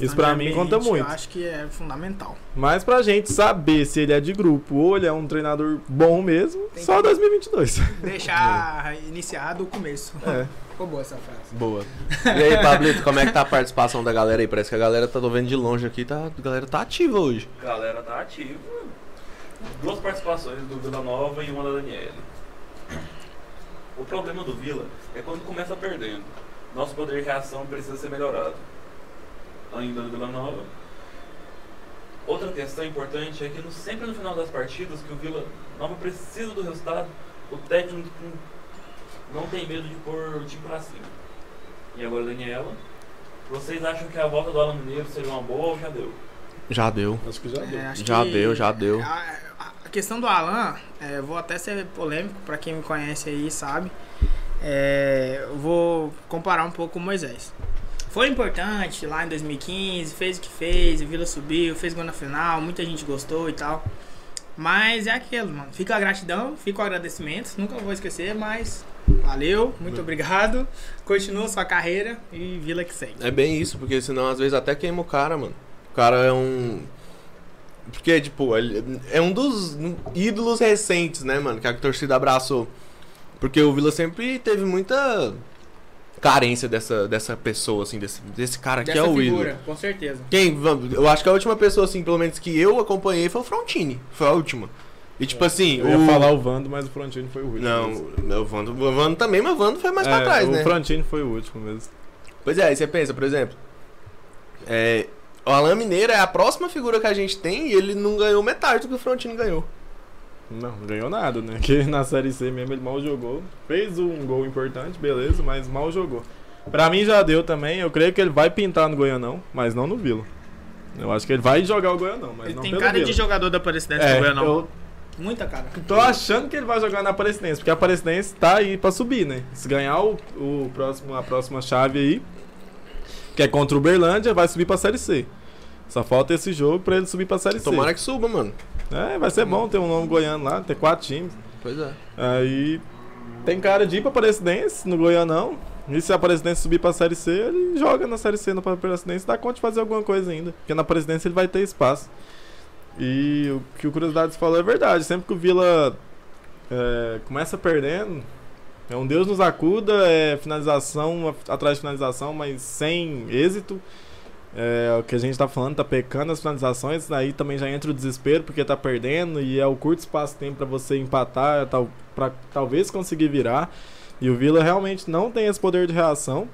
Isso pra de mim ambiente, conta muito. Eu acho que é fundamental. mas pra gente saber se ele é de grupo ou ele é um treinador bom mesmo, Tem só que- 2022. Deixar iniciado o começo. É. Ficou boa essa frase. Boa. E aí, Pablito, como é que tá a participação da galera aí? Parece que a galera tá tô vendo de longe aqui, tá, a galera tá ativa hoje. Galera tá ativa. Duas participações do Vila Nova e uma da Daniele. O problema do Vila é quando começa perdendo. Nosso poder de reação precisa ser melhorado. Ainda do Vila Nova. Outra questão importante é que no- sempre no final das partidas que o Vila Nova precisa do resultado, o técnico não tem medo de pôr o time pra cima. E agora, Daniela, vocês acham que a volta do Alan Mineiro seria uma boa ou já deu? Já deu. Acho que já deu. É, acho Já que deu, já deu. A, a- questão do Alan, é, eu vou até ser polêmico, pra quem me conhece aí sabe. É, eu vou comparar um pouco com o Moisés. Foi importante lá em 2015, fez o que fez, o Vila subiu, fez gol na final, muita gente gostou e tal. Mas é aquilo, mano. Fica a gratidão, fica o agradecimento, nunca vou esquecer, mas valeu, muito obrigado. Continua sua carreira e Vila que segue. É bem isso, porque senão às vezes até queima o cara, mano. O cara é um. Porque, tipo, ele é um dos ídolos recentes, né, mano? Que a torcida abraçou. Porque o Vila sempre teve muita carência dessa, dessa pessoa, assim, desse, desse cara que é o figura, ídolo. com certeza. Quem, eu acho que a última pessoa, assim, pelo menos que eu acompanhei foi o Frontini. Foi a última. E tipo assim, Eu ia o. falar o Vando, mas o Frontini foi o último. Não, mesmo. o Vando, o Vando também, mas o Vando foi mais pra É, trás, o né? Frontini foi o último mesmo. Pois é, aí você pensa, por exemplo, é, o Alain Mineiro é a próxima figura que a gente tem e ele não ganhou metade do que o Frontino ganhou. Não, não ganhou nada, né? Que na Série C mesmo ele mal jogou. Fez um gol importante, beleza, mas mal jogou. Pra mim já deu também. Eu creio que ele vai pintar no Goianão, mas não no Vila. Eu acho que ele vai jogar o Goianão, mas Ele não tem cara Vila. de jogador da Aparecidense É, do Goianão. eu Muita cara. tô achando que ele vai jogar na Aparecidense, porque a Aparecidense tá aí pra subir, né? Se ganhar o, o próximo, a próxima chave aí, que é contra o Uberlândia, vai subir pra Série C. Só falta esse jogo pra ele subir pra Série C. Tomara que suba, mano. É, vai ser bom ter um nome goiano lá, ter quatro times. Pois é. Aí tem cara de ir pra Aparecidense no Goianão. E se a Aparecidense subir pra Série C, ele joga na Série C no Aparecidense dá conta de fazer alguma coisa ainda. Porque na Aparecidense ele vai ter espaço. E o que o Curiosidades falou é verdade. Sempre que o Vila é, começa perdendo, é um Deus nos acuda, é finalização atrás de finalização, mas sem êxito. É, o que a gente tá falando, tá pecando as finalizações, aí também já entra o desespero porque tá perdendo e é o curto espaço tempo pra você empatar, tal, pra talvez conseguir virar. E o Vila realmente não tem esse poder de reação,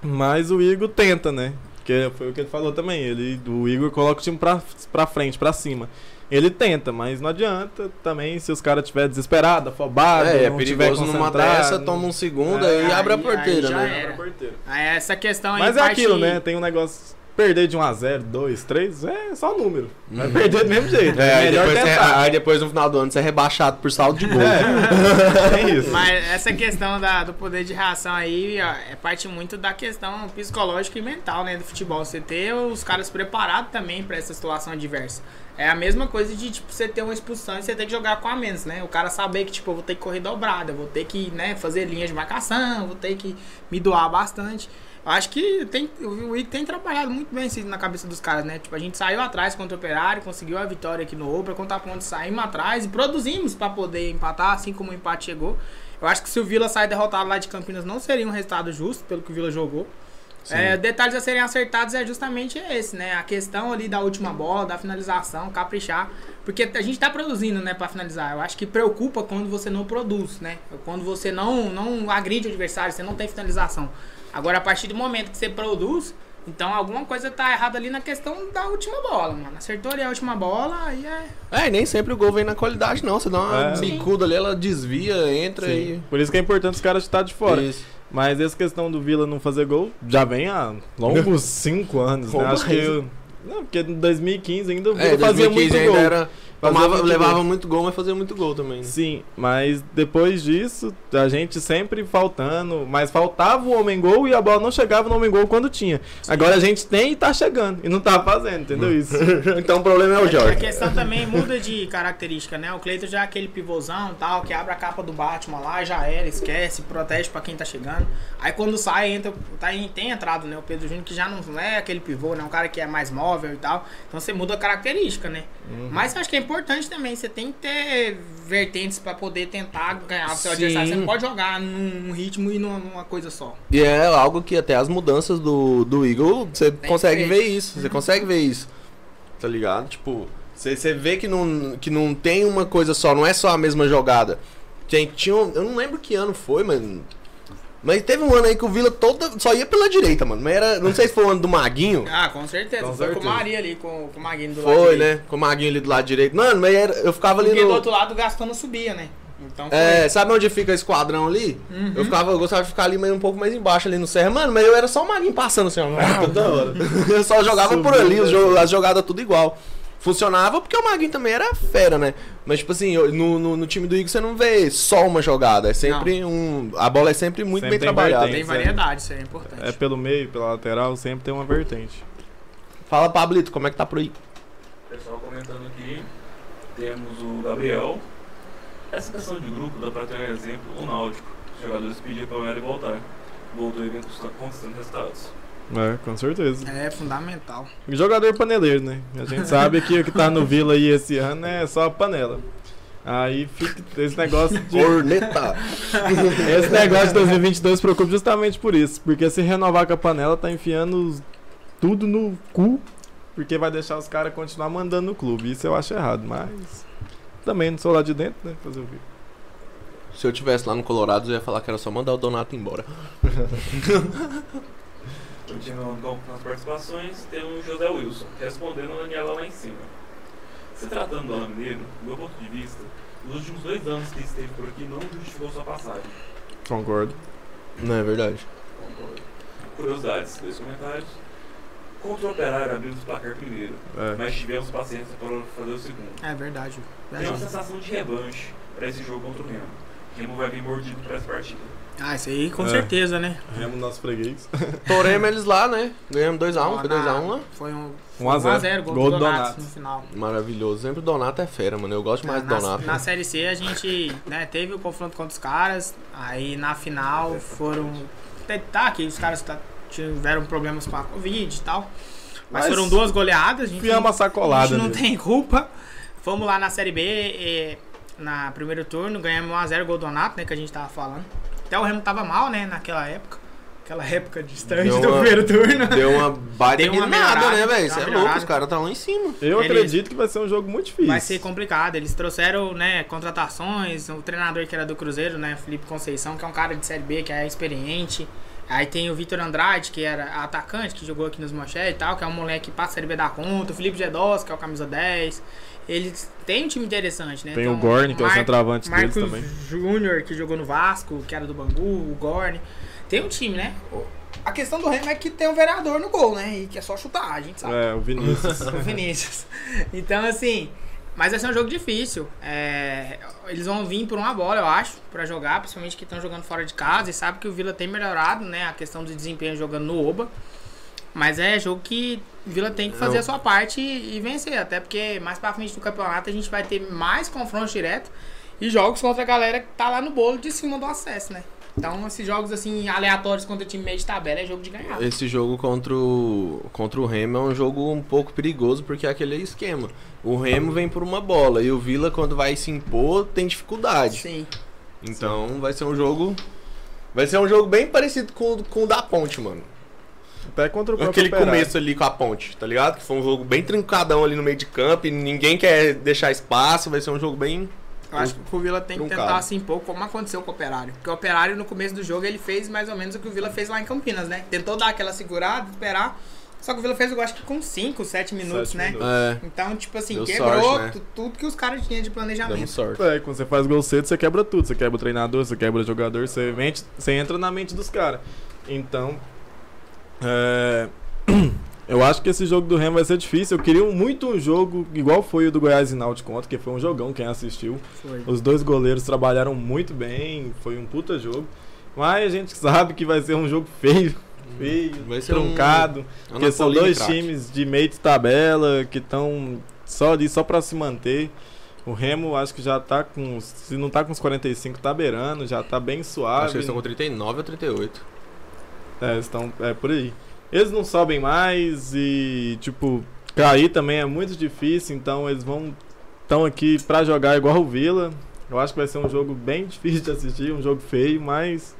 mas o Igor tenta, né? Que foi o que ele falou também, ele, o Igor coloca o time pra, pra frente, pra cima. Ele tenta, mas não adianta também se os caras estiverem desesperados, afobados, É, é não tiver perigoso numa dessa, toma um segundo É, e abre a porteira, aí já né? era. Abre a porteira. Aí essa questão aí Mas é parte- aquilo, né? Tem um negócio. Perder de 1x0, 2, 3, é só número. Vai Uhum. perder do mesmo jeito. É, É, aí melhor depois, você- tentar. aí depois no final do ano você é rebaixado por saldo de gol. É, é isso. Mas essa questão da- do poder de reação aí ó, é parte muito da questão psicológica e mental, né? Do futebol. Você ter os caras preparados também pra essa situação adversa. É a mesma coisa de, tipo, você ter uma expulsão e você ter que jogar com a menos, né? O cara saber que, tipo, eu vou ter que correr dobrada, vou ter que, né, fazer linhas de marcação, vou ter que me doar bastante. Eu acho que tem, o Igor tem trabalhado muito bem isso na cabeça dos caras, né? Tipo, a gente saiu atrás contra o Operário, conseguiu a vitória aqui no Obra, contra a Ponte saímos atrás e produzimos pra poder empatar, assim como o empate chegou. Eu acho que se o Vila sair derrotado lá de Campinas não seria um resultado justo pelo que o Vila jogou. É, detalhes a serem acertados é justamente esse, né? A questão ali da última bola, da finalização, caprichar. Porque a gente tá produzindo, né, pra finalizar. Eu acho que preocupa quando você não produz, né? Quando você não, não agride o adversário, você não tem finalização. Agora, a partir do momento que você produz, então alguma coisa tá errada ali na questão da última bola, mano. Acertou ali a última bola, aí é. É, e nem sempre o gol vem na qualidade, não. Você dá uma É. bicuda ali, ela desvia, entra Sim. Por isso que é importante os caras estar de e. fora. Isso. Mas essa questão do Vila não fazer gol já vem há longos 5 anos, né? Acho que. eu- Não, porque em 2015 ainda o Vila É, fazia 2015 muito ainda gol. era. Tomava- muito levava gol. muito gol, mas fazia muito gol também. né? Sim, mas depois disso, a gente sempre faltando, mas faltava o homem gol e a bola não chegava no homem gol quando tinha. Agora a gente tem e tá chegando e não tá fazendo, entendeu isso? então o problema é o A Jorge. questão também muda de característica, né? O Cleiton já é aquele pivôzão tal, que abre a capa do Batman lá, já era, esquece, protege pra quem tá chegando. Aí quando sai, entra, tá, tem entrado, né? O Pedro Júnior que já não é aquele pivô, né? Um cara que é mais móvel e tal. Então você muda a característica, né? Uhum. Mas eu acho que é importante também, você tem que ter vertentes pra poder tentar ganhar o seu Sim. adversário. Você não pode jogar num ritmo e numa, coisa só. E é algo que até as mudanças do, do Eagle, você consegue ver isso. Você consegue ver isso. Tá ligado? Tipo, você, você vê que não, que não tem uma coisa só, não é só a mesma jogada. Tem, tinha, eu não lembro que ano foi, mano. Mas teve um ano aí que o Vila toda, só ia pela direita, mano. Mas era, não sei se foi o ano do Maguinho. Ah, com certeza. Com Foi com certeza. o Maria ali, com, com o Maguinho do lado Foi, direito. né? Com o Maguinho ali do lado direito. Mano, mas era, eu ficava ali Porque do no. outro lado o Gastão não subia, né? Então foi. É, sabe onde fica esse quadrão ali? Uhum. Eu, ficava, eu gostava de ficar ali meio um pouco mais embaixo ali no serra. Mano, mas eu era só o Maguinho passando assim, ó. Toda hora. Eu só jogava por ali, jo- as jogadas tudo igual. Funcionava porque o Maguinho também era fera, né? Mas, tipo assim, no, no, no time do Igor você não vê só uma jogada. É sempre um. A bola é sempre muito Sempre bem tem trabalhada. Tem vertente. variedade, isso aí é importante. É pelo meio, pela lateral, sempre tem uma vertente. Fala, Pablito, como é que tá por aí? Pessoal comentando aqui, temos o Gabriel. Essa questão de grupo dá pra ter um exemplo, o Náutico. Os jogadores pediam pra ele voltar. Voltou e vem conquista- conquistando resultados. É, com certeza. É fundamental. E Jogador paneleiro, né? A gente sabe que o que tá no Vila aí esse ano é só panela. Aí fica esse negócio de. Corneta! Esse negócio de 2022 preocupa justamente por isso. Porque se renovar com a panela, tá enfiando tudo no cu. Porque vai deixar os caras continuar mandando no clube. Isso eu acho errado, mas. Também não sou lá de dentro, né? Fazer o quê? Se eu tivesse lá no Colorado, eu ia falar que era só mandar o Donato embora. Continuando com as participações, temos o José Wilson, respondendo a Daniela lá em cima. Se tratando do Alain Mineiro, do meu ponto de vista, os últimos dois anos que esteve por aqui não justificou sua passagem. Concordo. Não é verdade. Curiosidades, dois comentários. Contra o Operário abrimos o placar primeiro, É. mas tivemos paciência para fazer o segundo. É verdade. Tem uma sensação de revanche para esse jogo contra o Remo. O Remo vai vir mordido para essa partida. Ah, isso aí com É. certeza, né? Remo nosso freguês. Toremos eles lá, né? Ganhamos 2x1, foi 2x1 lá. Foi um 1 a 0. 1x0, gol, Gol do do Donato, Donato. no final. Maravilhoso. Sempre o Donato é fera, mano. Eu gosto mais do na, Donato. na Série C a gente né, teve o confronto contra os caras, aí na final foram. Tá, que os caras tá- tiveram problemas com a Covid e tal. Mas, Mas foram duas goleadas, a gente, uma sacolada a gente não nele. tem culpa. Fomos lá na Série B, eh, na primeiro turno, ganhamos 1x0 gol do Donato, né, que a gente tava falando. Até o Remo tava mal, né, naquela época. Aquela época distante Deu do uma- primeiro turno. Deu uma baita Deu uma melhorada, né, velho? Você é louco, os caras estão lá em cima. Eu Eles- acredito que vai ser um jogo muito difícil. Vai ser complicado. Eles trouxeram, né, contratações. O treinador que era do Cruzeiro, né, Felipe Conceição, que é um cara de Série B, que é experiente. Aí tem o Vitor Andrade, que era atacante, que jogou aqui nos Manchetes e tal, que é um moleque que passa a Série B da conta. O Felipe Gedós, que é o camisa 10. Eles têm um time interessante, né? Tem o Gorni, que é o centroavante deles Marcos também. Júnior, que jogou no Vasco, que era do Bangu, o Gorni. Tem um time, né? A questão do Remo é que tem um vereador no gol, né? E que é só chutar, a gente sabe É, o Vinícius. o Vinícius. Então, assim, mas vai ser um jogo difícil. É, eles vão vir por uma bola, eu acho, pra jogar, principalmente que estão jogando fora de casa e sabe que o Vila tem melhorado, né, a questão de desempenho jogando no Oba. Mas é jogo que Vila tem que fazer Não. a sua parte e, e vencer, até porque mais pra frente do campeonato a gente vai ter mais confrontos direto e jogos contra a galera que tá lá no bolo de cima do acesso, né? Então, esses jogos assim aleatórios contra o time meio de tabela é jogo de ganhar. Esse jogo contra o, contra o Remo é um jogo um pouco perigoso, porque é aquele esquema. O Remo vem por uma bola e o Vila, quando vai se impor, tem dificuldade. Sim. Então vai ser um jogo. Vai ser um jogo bem parecido com, com o da ponte, mano. Até contra o próprio Aquele Operário. começo ali com a ponte, tá ligado? Que foi um jogo bem trincadão ali no meio de campo e ninguém quer deixar espaço. Vai ser um jogo bem. Eu acho que o Vila tem que tentar se impor como aconteceu com o Operário. Porque o Operário, no começo do jogo, ele fez mais ou menos o que o Vila fez lá em Campinas, né? Tentou dar aquela segurada, esperar. Só que o Vila fez, eu acho que com 5, 7 minutos, Sete né? minutos. É, Então, tipo assim, Deu quebrou sorte, né? tu- tudo que os caras tinham de planejamento. sorte. É, quando você faz gol cedo, você quebra tudo. Você quebra o treinador, você quebra o jogador, você, mente, você entra na mente dos caras. Então, é, eu acho que esse jogo do Remo vai ser difícil. Eu queria muito um jogo igual foi o do Goiás e Náutico contra, que foi um jogão, quem assistiu. Foi. Os dois goleiros trabalharam muito bem, foi um puta jogo. Mas a gente sabe que vai ser um jogo feio, feio, Vai ser um- truncado. Porque são dois times de meio de tabela que estão só ali só pra se manter. O Remo acho que já tá com. Se não tá com os 45, tá beirando, já tá bem suave. Acho que eles estão com 39 ou 38. É, eles estão. É por aí. Eles não sobem mais e, tipo, cair também é muito difícil, então eles vão. Estão aqui pra jogar igual o Vila. Eu acho que vai ser um jogo bem difícil de assistir, um jogo feio, mas.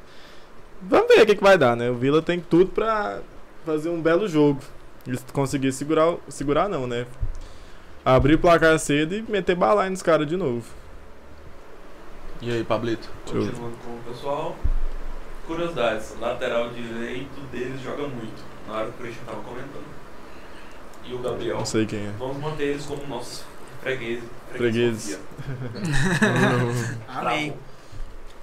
Vamos ver o que, que vai dar, né? O Vila tem tudo pra fazer um belo jogo. E se conseguir segurar. Segurar não, né? Abrir o placar cedo e meter bala aí nos caras de novo. E aí, Pablito? Continuando com o pessoal. Curiosidades, lateral direito deles joga muito. Na hora que o Christian tava comentando. E o Gabriel. Não sei quem é. Vamos manter eles como nossos fregueses. Fregueses. Amém.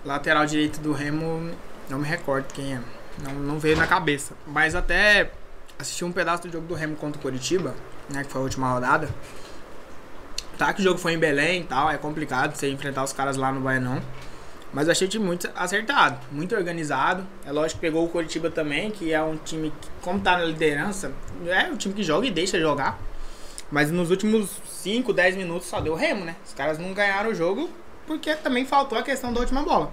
Lateral direito do Remo, não me recordo quem é. Não, não veio na cabeça. Mas até assisti um pedaço do jogo do Remo contra o Curitiba, né? Que foi a última rodada. Tá que o jogo foi em Belém e tal, é complicado você enfrentar os caras lá no Baianão. Mas eu achei o time muito acertado, muito organizado. É lógico que pegou o Curitiba também, que é um time que, como tá na liderança, é um time que joga e deixa jogar. Mas nos últimos 5, 10 minutos só deu Remo, né? Os caras não ganharam o jogo porque também faltou a questão da última bola.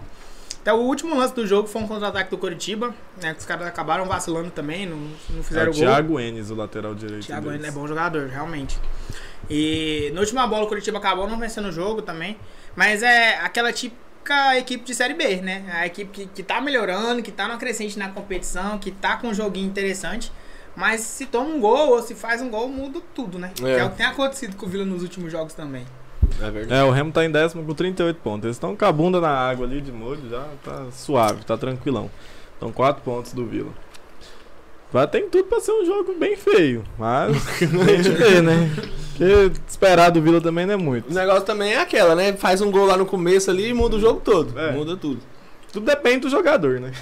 Até o último lance do jogo foi um contra-ataque do Curitiba, né? Que os caras acabaram vacilando também, não, não É fizeram o gol. Thiago Enes, o lateral direito. Thiago ainda é bom jogador, realmente. E na última bola o Curitiba acabou não vencendo o jogo também. Mas é aquela típica equipe de Série B, né? A equipe que, que tá melhorando, que tá numa crescente na competição, que tá com um joguinho interessante. Mas se toma um gol ou se faz um gol, muda tudo, né? É. Que é o que tem acontecido com o Vila nos últimos jogos também. É verdade. É, o Remo tá em décimo com 38 pontos. Eles estão com a bunda na água ali de molho, já tá suave, tá tranquilão. Então 4 pontos do Vila. Vai tem tudo pra ser um jogo bem feio, mas a gente vê, né? Porque esperar do Vila também não é muito. O negócio também é aquela, né? Faz um gol lá no começo ali e muda o jogo todo. É. Muda tudo. tudo depende do jogador, né?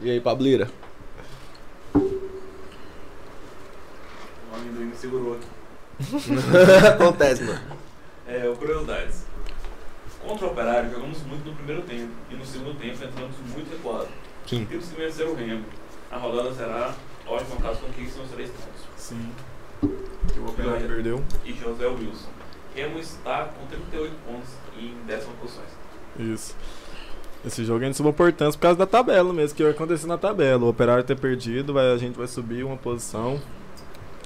E aí, Pablira? O amendoim me segurou aqui. Acontece, mano. É, o curiosidades. Contra o Operário, jogamos muito no primeiro tempo. E no segundo tempo entramos muito recuado. Sim. E o segundo vencer o Remo. A rodada será ótima caso conquistem os três pontos. Sim. Que o Operário perdeu. E José Wilson. Remo está com 38 pontos em décima posição. Isso. Esse jogo é de suma importância por causa da tabela mesmo, que vai acontecer na tabela. O Operário ter perdido, vai, a gente vai subir uma posição.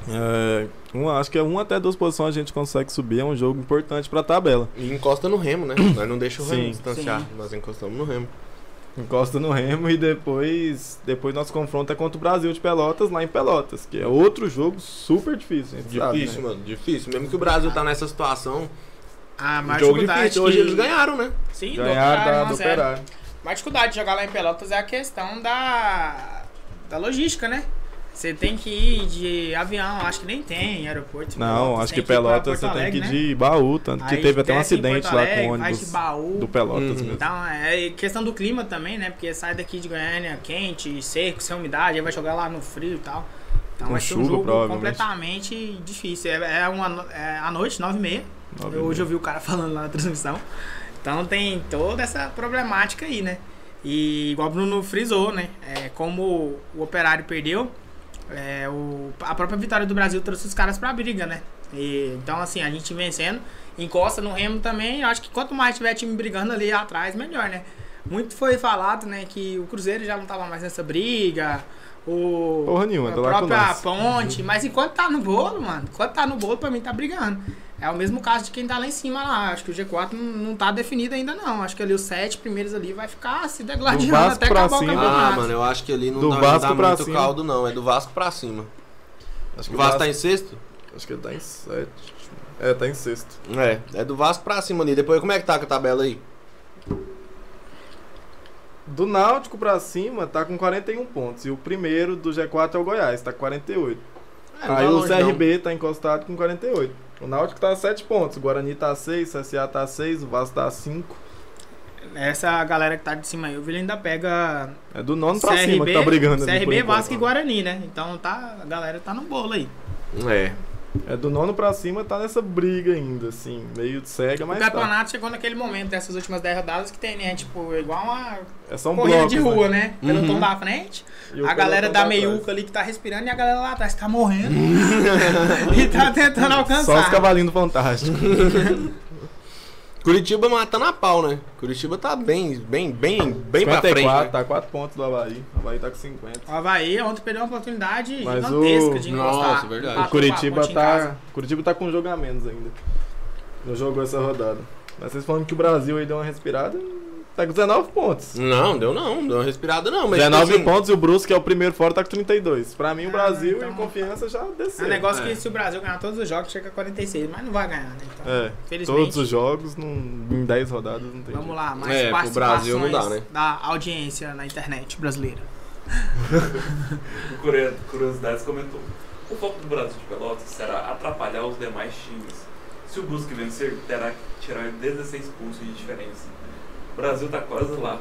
É, um, acho que é uma até duas posições a gente consegue subir, é um jogo importante pra tabela. E encosta no remo, né? Nós não deixa o remo Sim. distanciar. Sim. Nós encostamos no remo. Encosta no Remo e depois depois nosso confronto é contra o Brasil de Pelotas, lá em Pelotas, que é outro jogo super difícil. gente sabe, Difícil, né? mano. Difícil. Mesmo que o Brasil tá nessa situação. A maior jogo dificuldade difícil. Hoje que- eles ganharam, né? Sim, do Ganhar Operário, da, 1 a do 0. Operário. A maior dificuldade de jogar lá em Pelotas é a questão da, da logística, né? Você tem que ir de avião, acho que nem tem aeroporto. Não, Pelotas, acho que pra Pelotas você tem Alegre, que ir né? de baú, tanto que Aí teve até um acidente Porto lá Alegre, com o vai de ônibus baú. do Pelotas Uhum. mesmo. Então, é questão do clima também, né? Porque sai daqui de Goiânia quente, seco, sem umidade, aí vai jogar lá no frio e tal. Então Com vai ser um chuva, jogo completamente difícil. É, é uma, é à noite, nove e meia. Nove e Hoje meia. eu vi o cara falando lá na transmissão. Então tem toda essa problemática aí, né? E igual o Bruno frisou, né? É, como o operário perdeu, é, o, a própria vitória do Brasil trouxe os caras pra briga, né? E, então, assim, a gente vencendo, encosta no Remo também. Eu acho que quanto mais tiver time brigando ali atrás, melhor, né? Muito foi falado, né, que o Cruzeiro já não tava mais nessa briga. O, Porra nenhuma, a própria ponte, mas enquanto tá no bolo, mano, enquanto tá no bolo, pra mim tá brigando. É o mesmo caso de quem tá lá em cima lá. Acho que o G4 não, não tá definido ainda, não. Acho que ali os sete primeiros ali vai ficar se degladiando Vasco até acabar o cima. campeonato. Ah, mano, eu acho que ali não Do dá, Vasco não dá pra muito cima. caldo, não. É do Vasco pra cima. Acho O que Vasco tá em sexto? Acho que ele tá em sétimo. É, tá em sexto. É, é do Vasco pra cima ali. Depois, como é que tá com a tabela aí? Do Náutico pra cima tá com 41 pontos. E o primeiro do G4 é o Goiás, tá com 48. É, não Aí tá o longe, não. CRB tá encostado com 48. O Náutico tá a 7 pontos. O Guarani tá a 6, o CSA tá a 6, o Vasco tá a 5. Essa galera que tá de cima aí, o Vila ainda pega É do nono pra cima que tá brigando CRB. Vasco e Guarani, né? Então tá, a galera tá no bolo aí. É. É do nono pra cima, tá nessa briga ainda, assim. Meio cega, mas o tá. campeonato chegou naquele momento, dessas últimas 10 rodadas, que tem, né? Tipo, igual uma É só um corrida bloco. de rua, né? Pelotão Uhum. da frente. E a galera pelotão da tá atrás. meiuca ali que tá respirando e a galera lá atrás tá morrendo. e tá tentando Só os alcançar. cavalinhos do Fantástico. Curitiba matando a pau, né? Curitiba tá bem, bem, bem, bem pra 54, frente. né? tá 4 pontos do Havaí. O Havaí tá com 50. O Havaí ontem perdeu uma oportunidade Mas gigantesca o- de Nossa, encostar. verdade. Empatou O Curitiba tá. Curitiba tá com um jogo a menos ainda. Não jogou essa rodada. Mas vocês falando que o Brasil aí deu uma respirada, tá com 19 pontos. Não, deu não, deu uma respirada não. Mas 19 tipo assim, pontos e o Brusque, que é o primeiro fora, tá com 32. Pra mim, o Ah, Brasil então- e confiança já É desceu. um negócio É. que se o Brasil ganhar todos os jogos, chega a 46, mas não vai ganhar, né? Então, É, Felizmente. todos os jogos num, em 10 rodadas não tem Vamos jeito. lá, mais É, participações Brasil não dá, né? da audiência na internet brasileira. Curiosidades comentou. O foco do Brasil de Pelotas será atrapalhar os demais times. Se o Brusque vencer, terá que tirar 16 pontos de diferença. O Brasil tá quase lá.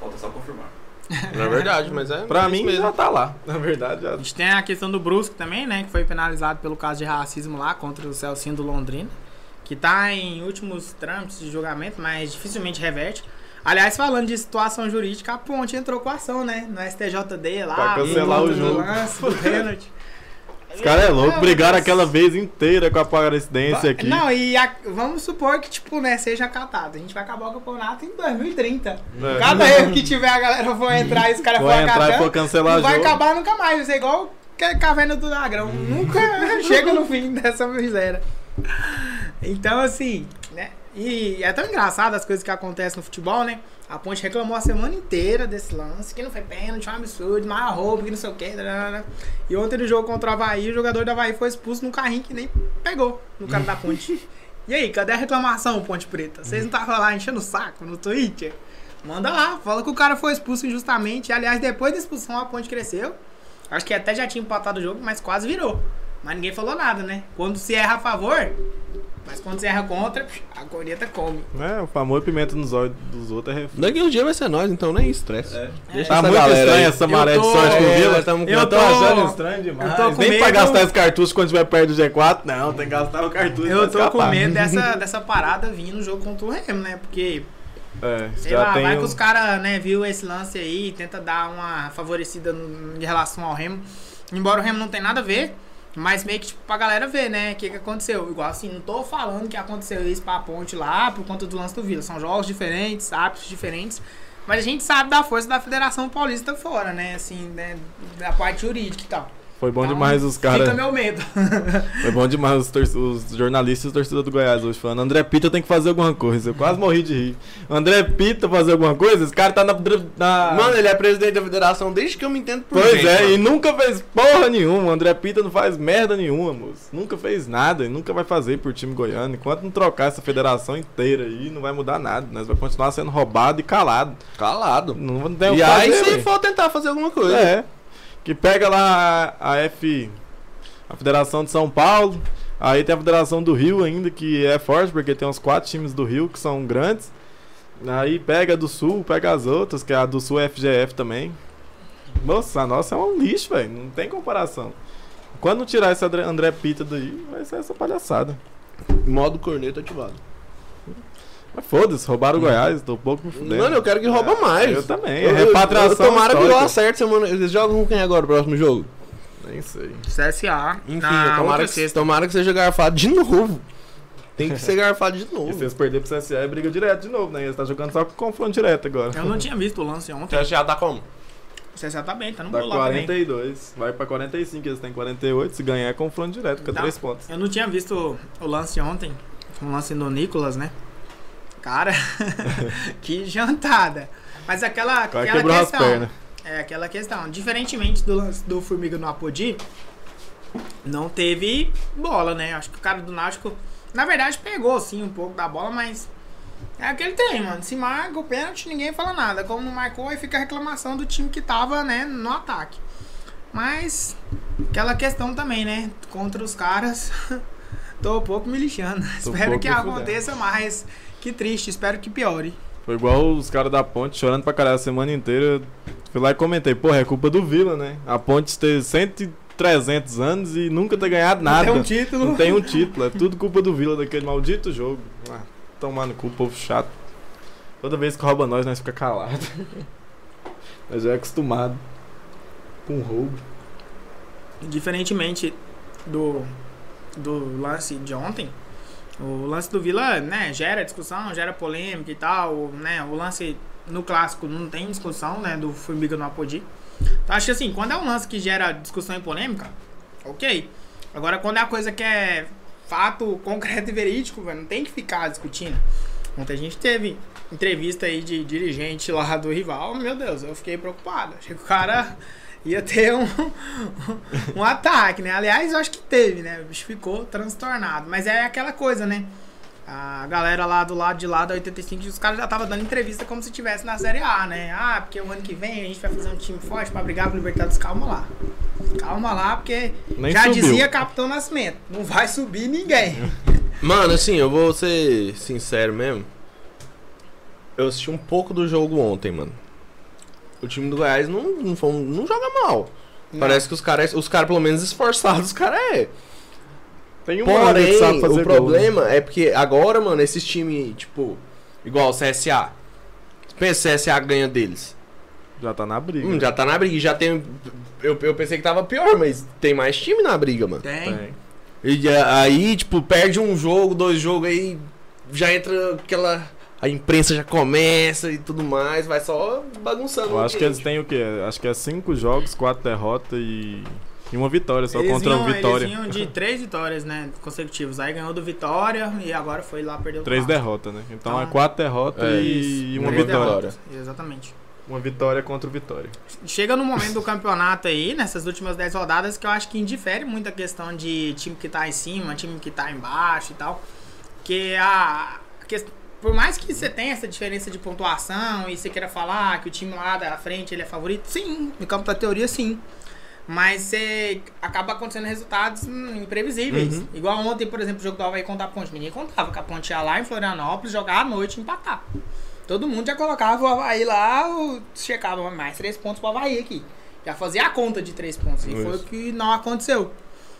Falta só confirmar. É verdade, mas é. Pra mim, mesmo. já tá lá. Na verdade, já. A gente tem a questão do Brusque também, né? Que foi penalizado pelo caso de racismo lá contra o Celcinho do Londrina. Que tá em últimos trâmites de julgamento, mas dificilmente reverte. Aliás, falando de situação jurídica, a Ponte entrou com ação, né? No STJD lá. Pra cancelar o conta do jogo. lance, do pênalti. Os caras é louco, Não, brigaram mas- aquela vez inteira com a parecidência aqui. Não, e a- vamos supor que, tipo, né, seja acatado. A gente vai acabar o campeonato em 2030. É. Cada erro que tiver, a galera for entrar e os caras for entrar e for cancelar não vai jogo. acabar nunca mais. Vai ser igual que- Caverna do Dragão. Nunca chega no fim dessa miséria. Então, assim, né? E é tão engraçado as coisas que acontecem no futebol, né? A Ponte reclamou a semana inteira desse lance, que não foi pênalti, um absurdo, maior roubo, que não sei o que. E ontem no jogo contra o Havaí, o jogador do Havaí foi expulso num carrinho que nem pegou no cara da Ponte. E aí, cadê a reclamação, Ponte Preta? Vocês não estavam lá enchendo o saco no Twitter? Manda lá, fala que o cara foi expulso injustamente. Aliás, depois da expulsão a Ponte cresceu. Acho que até já tinha empatado o jogo, mas quase virou. Mas ninguém falou nada, né? Quando se erra a favor, Mas quando você erra contra, a corneta come. É, o famoso pimenta nos olhos dos outros é refém. Daqui um dia vai ser nós, então nem estresse. É. Deixa Tá essa muito estranha essa maré de tô- sorte pro É, Vila. nós tamo- eu eu tô tô- achando estranho demais. eu tô com Nem pra medo- gastar esse cartucho quando estiver perto do G4, não, tem que gastar o cartucho Eu pra tô com escapar. medo dessa, dessa parada vir no jogo contra o Remo, né? Porque, É, sei já lá, tem vai que um- os caras, né, viu esse lance aí e tenta dar uma favorecida no- em relação ao Remo. Embora o Remo não tenha nada a ver, mas meio que tipo, pra galera ver, né, o que, que aconteceu. Igual assim, não tô falando que aconteceu isso pra ponte lá por conta do lance do Vila. São jogos diferentes, hábitos diferentes. Mas a gente sabe da força da Federação Paulista fora, né? Assim, né? Da parte jurídica e tal. Foi bom Então, demais os caras. Fica meu medo. Foi bom demais os, tor- os jornalistas e os torcedores do Goiás hoje falando. André Pita tem que fazer alguma coisa. Eu quase morri de rir. André Pita fazer alguma coisa? Esse cara tá na. na... Mano, ele é presidente da federação desde que eu me entendo por Pois gente, é, mano. e nunca fez porra nenhuma. O André Pita não faz merda nenhuma, moço. Nunca fez nada e nunca vai fazer por time goiano. Enquanto não trocar essa federação inteira aí, não vai mudar nada. Nós vai continuar sendo roubado e calado. Calado. Não tem o E aí, fazer, se ué. for tentar fazer alguma coisa. É. Que pega lá a, F. A Federação de São Paulo. Aí tem a Federação do Rio ainda, que é forte, porque tem uns quatro times do Rio que são grandes. Aí pega a do Sul, pega as outras, que é a do Sul FGF também. Nossa, a nossa é um lixo, velho. Não tem comparação. Quando tirar esse André Pita daí, vai ser essa palhaçada. Modo corneta ativado. Mas foda-se, roubaram o Goiás, tô um pouco me fudendo. Mano, eu quero que rouba mais. Eu também. Eu- É eu- repatriação. eu- Tomara que histórica. deu certo semana. Eles jogam com quem agora, o próximo jogo? Nem sei. CSA. Enfim, na tomara, outra que, sexta. tomara que seja garfado de novo. Tem que ser garfado de E se novo. eles perderem pro CSA, é briga direto de novo, né? Eles tá jogando só com confronto direto agora. Eu não tinha visto o lance ontem. Você já tá como? O CSA tá bem, tá no gol lá também. 42, vai pra 45, eles têm 48. Se ganhar, é confronto direto, fica Dá. 3 pontos. Eu não tinha visto o lance ontem. Um lance do Nicolas, né? Cara, que jantada. Mas aquela, cara aquela questão. É aquela questão. Diferentemente do lance do Formiga no Apodi, não teve bola, né? Acho que o cara do Náutico, na verdade, pegou sim um pouco da bola, mas é aquele trem, mano. Se marca o pênalti, ninguém fala nada. Como não marcou, aí fica a reclamação do time que tava, né, no ataque. Mas aquela questão também, né? Contra os caras, tô um pouco me lixando. Tô espero que aconteça mais. Que triste, espero que piore. Foi igual os caras da Ponte chorando pra caralho a semana inteira. Fui lá e comentei, porra, é culpa do Vila, né? A Ponte ter 100 e 300 anos e nunca ter ganhado nada. Tem um título. Não tem um título, é tudo culpa do Vila, daquele maldito jogo. Ah, tomar no cu, povo chato. Toda vez que rouba nós, nós fica calado. nós já é acostumado com roubo. Diferentemente do, do lance de ontem, o lance do Vila, né, gera discussão, gera polêmica e tal, né, o lance no clássico não tem discussão, né, do Formiga no Apodi. Então acho que assim, quando é um lance que gera discussão e polêmica, ok. Agora quando é a coisa que é fato concreto e verídico, velho, não tem que ficar discutindo. Ontem a gente teve entrevista aí de dirigente lá do rival, meu Deus, eu fiquei preocupado. Achei que o cara ia ter um, um ataque, né? Aliás, eu acho que teve, né? O bicho ficou transtornado. Mas é aquela coisa, né? A galera lá do lado de lá da 85, os caras já estavam dando entrevista como se estivesse na Série A, né? Ah, porque o ano que vem a gente vai fazer um time forte pra brigar pro Libertadores. Calma lá. Calma lá, porque Nem já subiu. dizia Capitão Nascimento, não vai subir ninguém. Mano, assim, eu vou ser sincero mesmo. Eu assisti um pouco do jogo ontem, mano. O time do Goiás não, não, foi não joga mal. Parece que os caras, os caras pelo menos esforçados, os caras é. Tem um Porém, sabe fazer o gol, problema é porque agora, mano, esses times, tipo, igual o CSA. Pensa, o CSA ganha deles. né? Já tá na briga. Hum, já tá na briga, já tem. Eu, eu pensei que tava pior, mas tem mais time na briga, mano. Tem. Tem. E a- aí, tipo, perde um jogo, dois jogos, aí já entra aquela. A imprensa já começa e tudo mais, vai só bagunçando. Eu acho que eles têm o quê? Acho que é 5 jogos, 4 derrotas e... e uma vitória, só Eles contra o Vitória. Eles vinham de três vitórias, né, consecutivas. Aí ganhou do Vitória e agora foi lá perdeu Três derrotas, né? Então Então, é 4 derrotas é e uma Três vitória. vitória. derrotas, Exatamente. Uma vitória contra o Vitória. Chega no momento do campeonato aí, nessas últimas 10 rodadas, que eu acho que indifere muito a questão de time que tá em cima, time que tá embaixo e tal. Que a. a quest- por mais que você tenha essa diferença de pontuação e você queira falar que o time lá da frente ele é favorito, sim, no campo da teoria sim. Mas você acaba acontecendo resultados hum, imprevisíveis. Uhum. Igual ontem, por exemplo, o jogo do Havaí contra a Ponte. Ninguém contava que a Ponte ia lá em Florianópolis jogar à noite e empatar. Todo mundo já colocava o Havaí lá, checava mais três pontos pro Havaí aqui. Já fazia a conta de três pontos. E foi o Isso. que não aconteceu.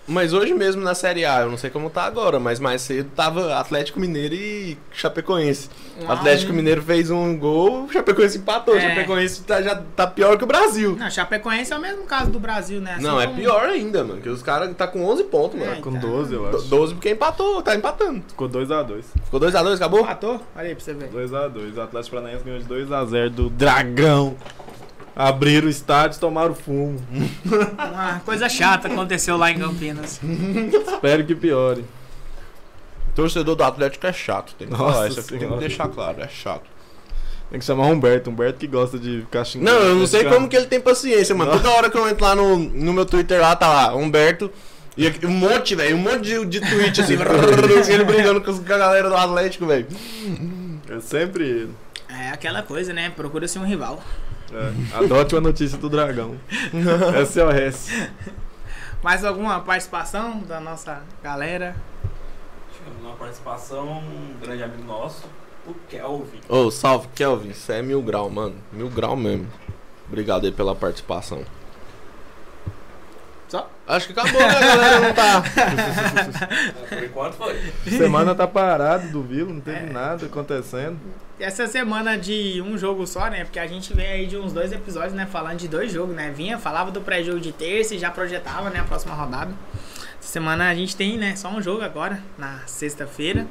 Mas hoje mesmo na Série A, eu não sei como tá agora, mas mais cedo tava Atlético Mineiro e Chapecoense. O Atlético. Mineiro fez um gol, o Chapecoense empatou. O É. Chapecoense tá, já tá pior que o Brasil. Não, Chapecoense é o mesmo caso do Brasil, né? Assim não, é como- pior ainda, mano. Que os caras tá com 11 pontos, mano. É. Com então. 12, eu Do- acho. 12 porque empatou, tá empatando. Ficou 2x2. Ficou 2x2, acabou? Empatou? Olha aí pra você ver. 2x2. O Atlético Paranaense ganhou de 2x0 do Dragão. Abriram o estádio e tomaram fumo. Uma coisa chata aconteceu lá em Campinas. Espero que piore. Torcedor do Atlético é chato, tem que Nossa falar. Isso aqui tem que deixar claro, é chato. Tem que chamar o Humberto. Humberto que gosta de ficar xingando. Não, eu não sei como que ele tem paciência, mano. Nossa. Toda hora que eu entro lá no, no meu Twitter lá, tá lá, Humberto. E aqui- um monte, velho, um monte de, de tweet assim, ele brigando com a galera do Atlético, velho. É sempre. É aquela coisa, né? Procura-se um rival. É, adote uma notícia do Dragão. SOS. Mais alguma participação da nossa galera? Tivemos uma participação, um grande amigo nosso, o Kelvin. Ô, salve, Kelvin. Isso é mil grau, mano. Mil grau mesmo. Obrigado aí pela participação. Só? Acho que acabou, né, galera? Não tá. Por enquanto foi. Semana tá parado do Vila, não teve É. nada acontecendo. Essa semana de um jogo só, né? Porque a gente vem aí de uns dois episódios, né? Falando de dois jogos, né? Vinha, falava do pré-jogo de terça e já projetava, né? A próxima rodada. Essa semana a gente tem, né? Só um jogo agora, na sexta-feira.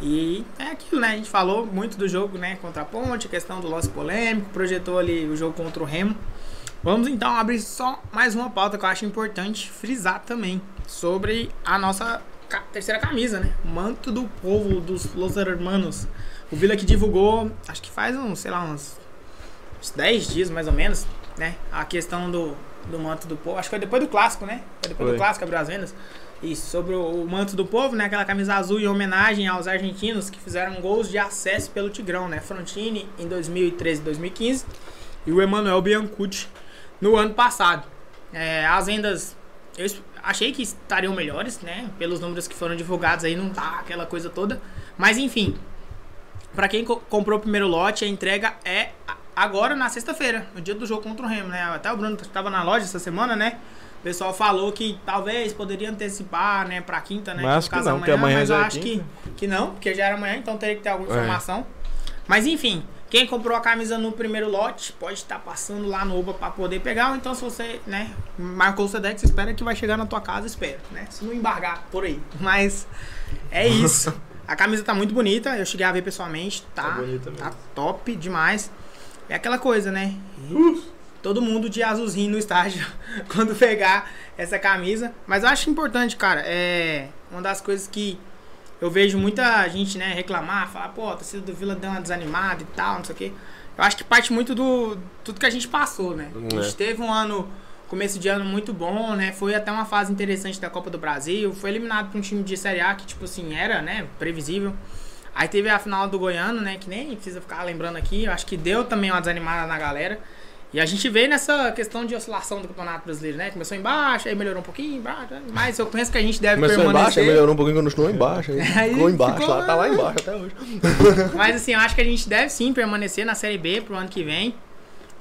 E é aquilo, né? A gente falou muito do jogo, né? Contra a Ponte, a questão do lance polêmico, projetou ali o jogo contra o Remo. Vamos então abrir só mais uma pauta que eu acho importante frisar também sobre a nossa ca- terceira camisa, né? Manto do povo dos Los Hermanos. O Vila que divulgou, acho que faz uns, sei lá, uns, uns 10 dias mais ou menos, né? A questão do, do manto do povo. Acho que foi depois do clássico, né? Foi depois Foi. do clássico, abriu as vendas. Isso, sobre o, o manto do povo, né? Aquela camisa azul em homenagem aos argentinos que fizeram gols de acesso pelo Tigrão, né? Frontini em 2013 e 2015 e o Emanuel Biancucci no ano passado. É, as vendas eu achei que estariam melhores, né? Pelos números que foram divulgados aí, não tá aquela coisa toda. Mas enfim, Pra quem co- comprou o primeiro lote, a entrega é agora na sexta-feira, no dia do jogo contra o Remo, né? Até o Bruno estava na loja essa semana, né? O pessoal falou que talvez poderia antecipar, né, pra quinta, né? Mas que não, porque amanhã mas já eu é acho que, quinta. que não, porque já era amanhã, então teria que ter alguma É. informação. Mas enfim, quem comprou a camisa no primeiro lote pode estar passando lá no Uba pra poder pegar, ou então se você, né, marcou o Sedex, espera que vai chegar na tua casa, espera, né? Se não embargar por aí. Mas é isso. A camisa tá muito bonita, eu cheguei a ver pessoalmente, tá, Tá tá top demais. É aquela coisa, né? Todo mundo de azulzinho no estádio quando pegar essa camisa. Mas eu acho importante, cara. É uma das coisas que eu vejo muita gente, né, reclamar, falar, pô, a torcida do Vila deu uma desanimada e tal, não sei o quê. Eu acho que parte muito do tudo que a gente passou, né? A gente É. teve um ano, começo de ano muito bom, né? Foi até uma fase interessante da Copa do Brasil. Foi eliminado por um time de Série A que, tipo assim, era, né, previsível. Aí teve a final do Goiano, né? Que nem precisa ficar lembrando aqui. Eu acho que deu também uma desanimada na galera. E a gente veio nessa questão de oscilação do Campeonato Brasileiro, né? Começou embaixo, aí melhorou um pouquinho, embaixo, né? mas eu penso que a gente deve Começou embaixo, permanecer. aí melhorou um pouquinho, continuou embaixo. Aí Aí ficou embaixo, ficou lá, tá lá embaixo até hoje. Mas assim, eu acho que a gente deve sim permanecer na Série B pro ano que vem.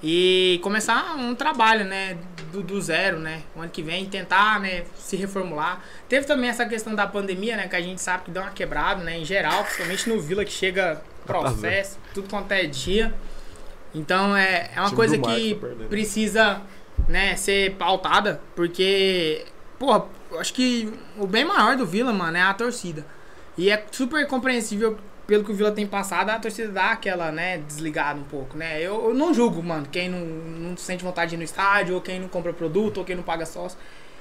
E começar um trabalho, né? Do, do zero, né? O ano que vem, tentar, né? Se reformular. Teve também essa questão da pandemia, né? Que a gente sabe que deu uma quebrada, né? Em geral, principalmente no Vila, que chega processo, tudo quanto é dia. Então é, é uma coisa que precisa, né? Ser pautada, porque, porra, acho que o bem maior do Vila, mano, é a torcida. E é super compreensível pelo que o Vila tem passado, a torcida dá aquela, né, desligada um pouco, né? Eu, eu não julgo, mano, quem não, não sente vontade de ir no estádio, ou quem não compra produto, ou quem não paga sócio.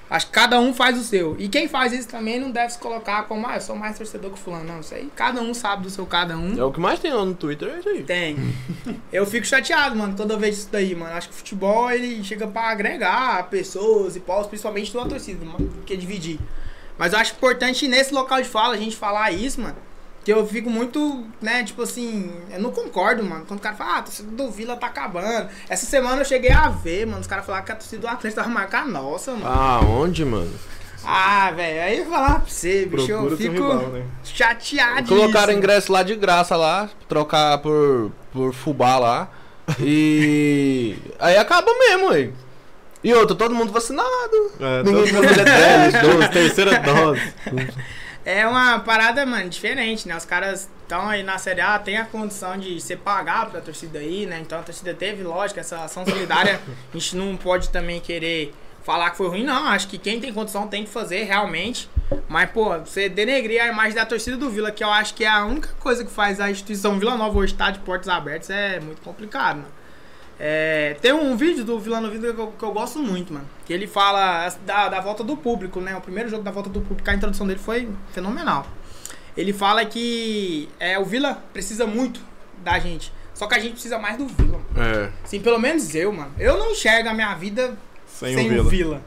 Acho que cada um faz o seu. E quem faz isso também não deve se colocar como, ah, eu sou mais torcedor que fulano. Não, isso aí cada um sabe do seu cada um. É o que mais tem lá no Twitter, é isso aí. Tem. Eu fico chateado, mano, toda vez isso daí, mano. Acho que o futebol ele chega pra agregar pessoas e povos, principalmente de uma torcida, mano, que dividir. Mas eu acho importante nesse local de fala a gente falar isso, mano. Que eu fico muito, né, tipo assim, eu não concordo, mano. Quando o cara fala, ah, a torcida do Vila tá acabando. Essa semana eu cheguei a ver, mano, os caras falaram que a torcida do Atlético tava marcando a nossa, mano. Ah, onde, mano? Ah, velho, aí eu vou falar pra você, bicho, eu Procura seu fico rival, né? chateado. Colocaram ingresso lá de graça lá, trocar por, por fubá lá. E. Aí acaba mesmo, aí. E outro, todo mundo vacinado. É, todo mundo é, desse. dose, terceira dose. É uma parada, mano, diferente, né? Os caras estão aí na Série A, tem a condição de ser pagar pra torcida aí, né? Então a torcida teve, lógico, essa ação solidária. A gente não pode também querer falar que foi ruim, não. Acho que quem tem condição tem que fazer realmente. Mas, pô, você denegrir a imagem da torcida do Vila, que eu acho que é a única coisa que faz a instituição Vila Nova hoje estar de portas abertas, é muito complicado, mano. É, tem um vídeo do Vila Nova que eu, que eu gosto muito, mano. Que ele fala da, da volta do público, né? O primeiro jogo da volta do público, a introdução dele foi fenomenal. Ele fala que é, o Vila precisa muito da gente. Só que a gente precisa mais do Vila. É. Assim, pelo menos eu, mano. Eu não enxergo a minha vida Sem, sem, o Vila. o Vila.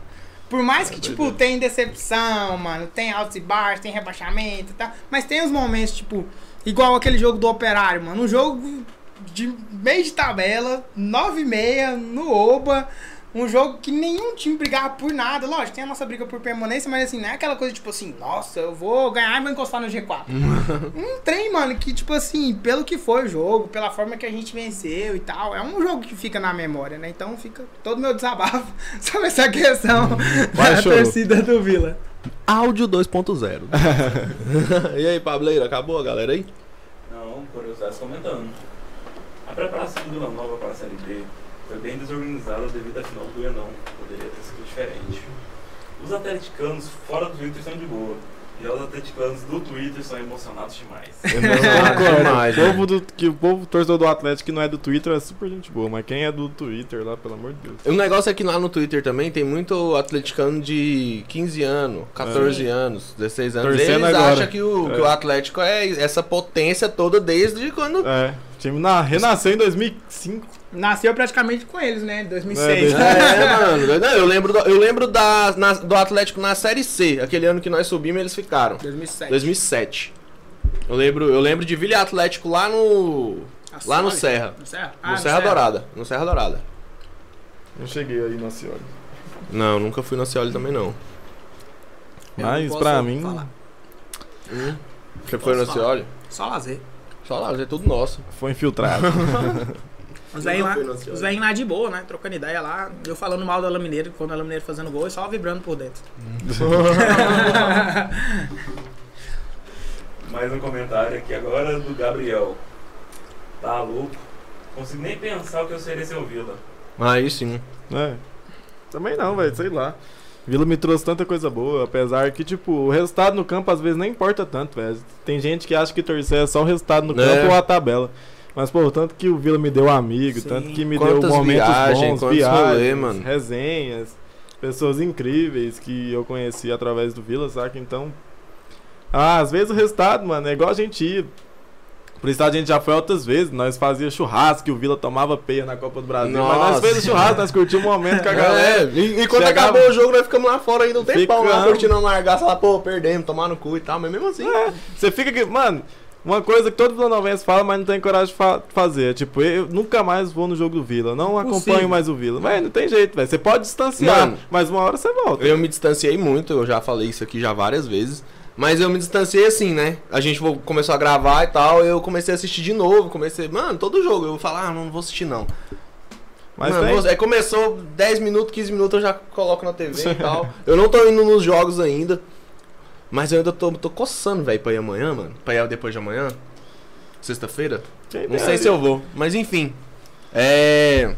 Por mais que, É, tipo, doideira. tem decepção, mano, tem altos e baixos, tem rebaixamento e tal. Mas tem os momentos, tipo, igual aquele jogo do Operário, mano. Um jogo de meio de tabela, 9 e meia, no Oba. Um jogo que nenhum time brigava por nada. Lógico, tem a nossa briga por permanência, mas assim, não é aquela coisa tipo assim, nossa, eu vou ganhar e vou encostar no G4. um trem, mano, que tipo assim, pelo que foi o jogo, pela forma que a gente venceu e tal, é um jogo que fica na memória, né? Então fica todo meu desabafo sobre essa questão Vai, da chorou. torcida do Vila. Áudio 2.0. e aí, Pableiro, acabou a galera aí? Não, curiosidades comentando. A preparação do Vila Nova para a Série B foi bem desorganizada devido à final do Goianão. Poderia ter sido diferente. Os atleticanos fora do Twitter são de boa. Já os atleticanos do Twitter são emocionados demais. Demais, O povo, do, que, o povo torcedor do Atlético que não é do Twitter é super gente boa, mas quem é do Twitter lá, pelo amor de Deus. O negócio é que lá no Twitter também tem muito atleticano de 15 anos, 14 anos, 16 anos. Torcendo Eles agora. acham que o, que o É. Atlético é essa potência toda desde quando. É, time na, renasceu em 2005. Nasceu praticamente com eles, né? 2006. É, É, mano. Não, eu lembro, do, eu lembro da, na- do Atlético na Série C. Aquele ano que nós subimos, eles ficaram. 2007. 2007. Eu lembro, eu lembro de Vila Atlético lá no. Lá no? Serra. No Serra? No Ah, Serra Dourada. No Serra Dourada. Não cheguei aí na Cioli. Não, nunca fui na Cioli também não. Eu não Mas posso pra mim, falar. Hum. Você foi na? Cioli? Só lazer. Só lá, é tudo nosso. foi infiltrado. Os velhinhos lá, os velhinhos lá de boa, né? Trocando ideia lá. Eu falando mal da Lamineiro, quando a Lamineiro fazendo gol e só vibrando por dentro. Mais um comentário aqui agora do Gabriel. Tá louco? Consigo nem pensar o que eu seria sem o Vila. Aí sim. É. Também não, velho, sei lá. Vila me trouxe tanta coisa boa, apesar que, tipo, o resultado no campo às vezes nem importa tanto, velho. Tem gente que acha que torcer é só o resultado no É. campo ou a tabela. Mas, pô, tanto que o Vila me deu amigo, Sim. tanto que me Quantas deu momentos viagens, bons, viagens, rolê, mano. resenhas, pessoas incríveis que eu conheci através do Vila, saca? Então, ah, às vezes o resultado, mano, é igual a gente ir. Por isso a gente já foi outras vezes, nós fazia churrasco, e o Vila tomava peia na Copa do Brasil. Mas nós Nossa. fez o churrasco, nós curtimos o momento com a galera. É, e, e quando Chegava- acabou o jogo, nós ficamos lá fora ainda um tempão lá curtindo a largaça lá, pô, perdemos, tomar no cu e tal, mas mesmo assim. É, você fica aqui, mano, uma coisa que todo vilanovense fala, mas não tem coragem de fa- fazer. é, Tipo, eu nunca mais vou no jogo do Vila, não acompanho mais o Vila. Mas não tem jeito, velho. Você pode distanciar, Mano. mas uma hora você volta. Eu me distanciei muito, eu já falei isso aqui já várias vezes. Mas eu me distanciei assim, né? A gente começou a gravar e tal, eu comecei a assistir de novo, comecei, mano, todo jogo, eu vou falar, ah, não vou assistir não. Mas Mano, vou- aí começou 10 minutos, 15 minutos, eu já coloco na TV e tal. Eu não tô indo nos jogos ainda. Mas eu ainda tô, tô coçando, velho, pra ir amanhã, mano. Pra ir depois de amanhã. Sexta-feira. Não sei se eu vou, mas enfim. É.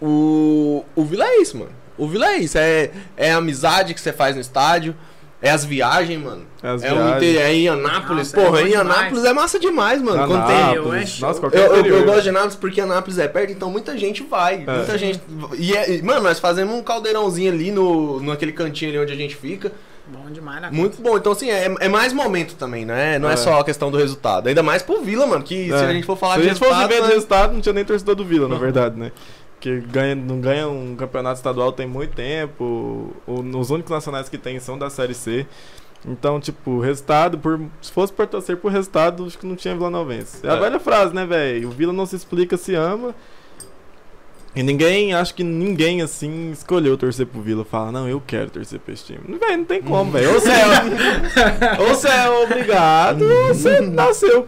O. O Vila é isso, mano. O Vila é isso. É, é a amizade que você faz no estádio. É as viagens, mano. As é, o viagens. inter... é em Anápolis. Nossa, é Porra, bom em demais. Anápolis é massa demais, mano. Quando tem. eu Anápolis. acho- Nossa, eu- qualquer Eu, eu, eu gosto de Anápolis porque Anápolis é perto, então muita gente vai. É. Muita gente. E, é- mano, nós fazemos um caldeirãozinho ali no, naquele cantinho ali onde a gente fica. Bom demais, né? Muito bom. Então, assim, é, é mais momento também, né? Não é. É. só a questão do resultado. Ainda mais pro Vila, mano. Que se É. a gente for falar Se de a gente fosse resultado, ver né? resultado, não tinha nem torcedor do Vila, na verdade, né? Que ganha, não ganha um campeonato estadual tem muito tempo. O, os únicos nacionais que tem são da Série C. Então, tipo, resultado, por, se fosse por torcer por resultado, acho que não tinha Vila Novense. É a É. velha frase, né, velho? O Vila não se explica, se ama. E ninguém, acho que ninguém, assim, escolheu torcer pro Vila. Fala, não, eu quero torcer pra esse time. Velho, não tem como, velho. Ou você é, ou você é obrigado, ou você nasceu.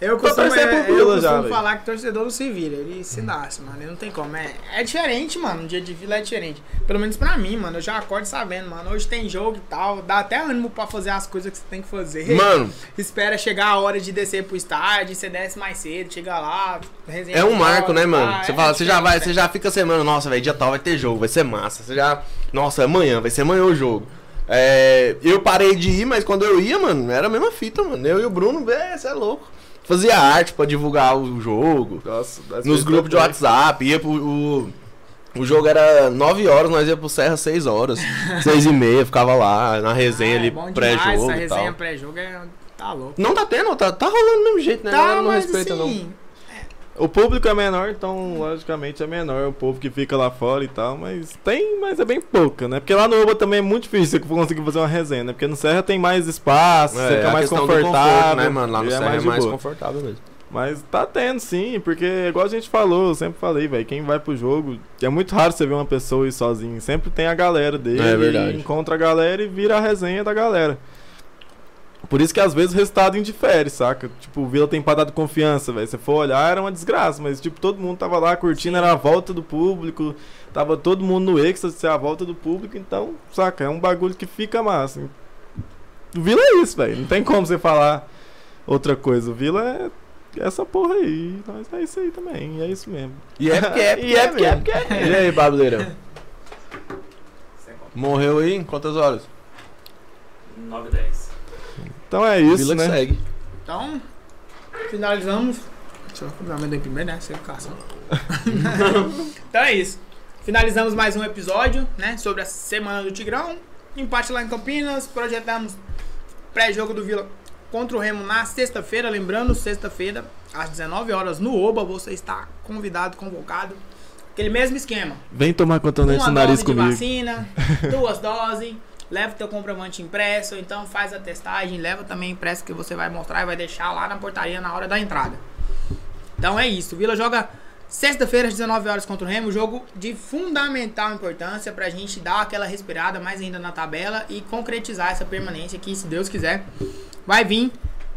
Eu Pra costumo, é, Vila eu já, costumo velho. falar que torcedor não se vira, ele se nasce, mano. Ele não tem como. É, é diferente, mano. Um dia de vila é diferente. Pelo menos pra mim, mano. Eu já acordo sabendo, mano. Hoje tem jogo e tal. Dá até ânimo pra fazer as coisas que você tem que fazer. Mano, Espera chegar a hora de descer pro estádio, você desce mais cedo, chega lá, resenha é um marco, bola, né, mano? tá? Você É fala, você já vai, você já fica semana, nossa, velho, dia tal vai ter jogo, vai ser massa. Você já, nossa, amanhã, vai ser amanhã o jogo. É, eu parei de ir, mas quando eu ia, mano, era a mesma fita, mano. Eu e o Bruno, é, você é louco. Fazia arte pra divulgar o jogo. Nossa, Nos grupos de. WhatsApp, ia pro. O, o jogo era 9 horas, nós ia pro Serra 6 horas. 6 e meia, ficava lá na resenha Ah, ali, é pré-jogo Essa resenha pré-jogo é. Tá louco. Não tá tendo, tá, tá rolando do mesmo jeito, né? Tá, não mas respeita, não. O público é menor, então logicamente é menor o povo que fica lá fora e tal, mas tem, mas é bem pouca, né? Porque lá no Oba também é muito difícil você conseguir fazer uma resenha, né? Porque no Serra tem mais espaço, você fica a mais confortável, conforto, né, mano? Lá no e Serra é de mais boa. confortável mesmo. Mas tá tendo sim, porque igual a gente falou, eu sempre falei, velho, quem vai pro jogo, é muito raro você ver uma pessoa ir sozinho, sempre tem a galera dele, É verdade. encontra a galera e vira a resenha da galera. Por isso que às vezes o resultado indifere, saca? Tipo, o Vila tem pra dar confiança, velho. Se for olhar, era uma desgraça, mas tipo, todo mundo tava lá curtindo, era a volta do público, tava todo mundo no êxtase, ser a volta do público, então, saca? É um bagulho que fica massa. O Vila é isso, velho. Não tem como você falar outra coisa. O Vila é essa porra aí. Nós é isso aí também. E é isso mesmo. E é porque é, E é porque é mesmo. E aí, Babuleirão? Morreu aí? Quantas horas? 9 e 10. Então é isso, Vila né? que segue. Então, finalizamos. Deixa eu cobrar meu primeiro, né? Sem educação. então é isso. Finalizamos mais um episódio, né? Sobre a semana do Tigrão. Empate lá em Campinas. Projetamos pré-jogo do Vila contra o Remo na sexta-feira. Lembrando, sexta-feira, às 19 horas no Oba. Você está convidado, convocado. Aquele mesmo esquema. Vem tomar Uma no nariz dose de comigo. vacina, duas doses, leva o teu comprovante impresso, então faz a testagem, leva também impresso que você vai mostrar e vai deixar lá na portaria na hora da entrada. Então é isso, Vila joga sexta-feira às 19 horas contra o Remo, jogo de fundamental importância pra gente dar aquela respirada mais ainda na tabela e concretizar essa permanência que, se Deus quiser, vai vir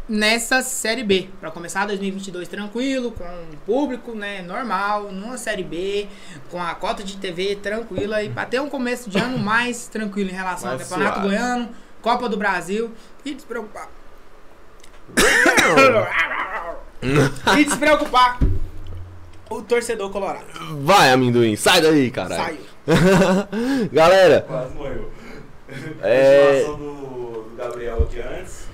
nessa Série B. Pra começar 2022 tranquilo, com o público né, normal, numa Série B, com a cota de TV tranquila e pra ter um começo de ano mais tranquilo em relação Mais ao Campeonato suave. Goiano, Copa do Brasil e despreocupar. e despreocupar o torcedor colorado. Vai, amendoim, sai daí, caralho. Saiu. Galera, Quase morreu. É- do, do Gabriel aqui antes.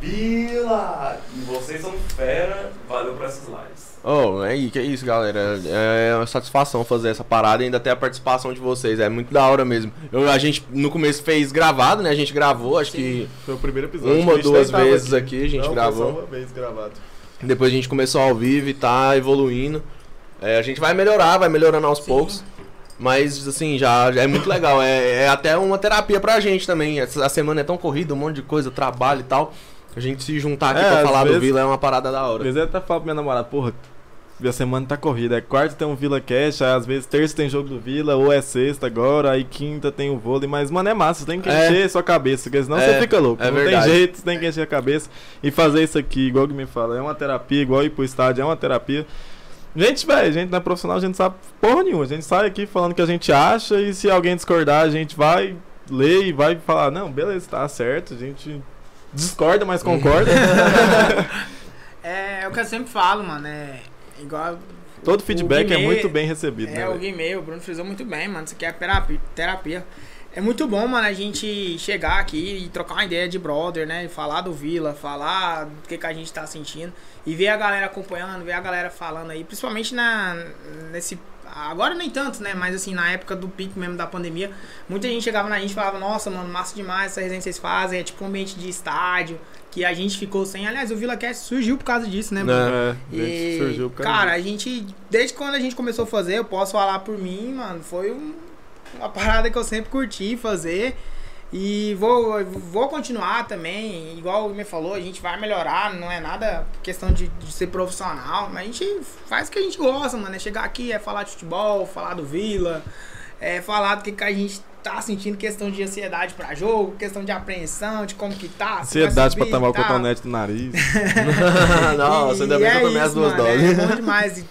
Vila! E vocês são fera, valeu por essas lives. Oh, é aí, que isso, galera. É uma satisfação fazer essa parada e ainda ter a participação de vocês. É muito da hora mesmo. Eu, a gente no começo fez gravado, né? A gente gravou, acho que Foi o primeiro episódio. uma, duas vezes aqui a gente Não, foi gravou. uma vez gravado. Depois a gente começou ao vivo e tá evoluindo. É, a gente vai melhorar, vai melhorando aos Sim. poucos. Mas, assim, já, já é muito legal. É, é até uma terapia pra gente também. Essa- A semana é tão corrida, um monte de coisa, trabalho e tal. A gente se juntar aqui É, pra às falar do vezes- Vila é uma parada da Às hora. vezes eu até falo pra minha namorada, porra, a semana tá corrida. É quarta tem um Vila Cash, às vezes terça tem jogo do Vila, ou é sexta agora, aí quinta tem o vôlei, mas, mano, é massa, você tem que É. encher sua cabeça, porque senão É, você fica louco. é não verdade. tem jeito, você tem que encher a cabeça e fazer isso aqui, igual que me fala, é uma terapia, igual ir pro estádio, é uma terapia. Gente, velho, gente não é profissional, a gente sabe porra nenhuma. A gente sai aqui falando o que a gente acha e se alguém discordar, a gente vai ler e vai falar, não, beleza, tá certo, a gente discorda, mas concorda. É, é o que eu sempre falo, mano. É igual. Todo feedback é Guimê- muito bem recebido, né? É, o? Guimê, o Bruno frisou muito bem, mano. Isso aqui é terapia. terapia. É muito bom, mano, a gente chegar aqui e trocar uma ideia de brother, né? E falar do Vila, falar do que, que a gente tá sentindo. E ver a galera acompanhando, ver a galera falando aí. Principalmente na, nesse. Agora nem tanto, né? Mas assim, na época do pico mesmo da pandemia, muita gente chegava na gente e falava, nossa, mano, massa demais essa resenha que vocês fazem. É tipo um ambiente de estádio. Que a gente ficou sem. Aliás, o Vila Cast surgiu por causa disso, né, mano? É, E, surgiu por causa cara, disso. a gente, desde quando a gente começou a fazer, eu posso falar por mim, mano, foi um- uma parada que eu sempre curti fazer. E vou, vou continuar também, igual o me falou, a gente vai melhorar, não é nada questão de, de ser profissional, mas a gente faz o que a gente gosta, mano. É chegar aqui, é falar de futebol, falar do Vila, é falar do que, que a gente tá sentindo, questão de ansiedade pra jogo, questão de apreensão, de como que tá. Ansiedade pra subir tomar o tal. cotonete do nariz. Nossa, ainda bem que eu tomei as duas mano, doses. É bom demais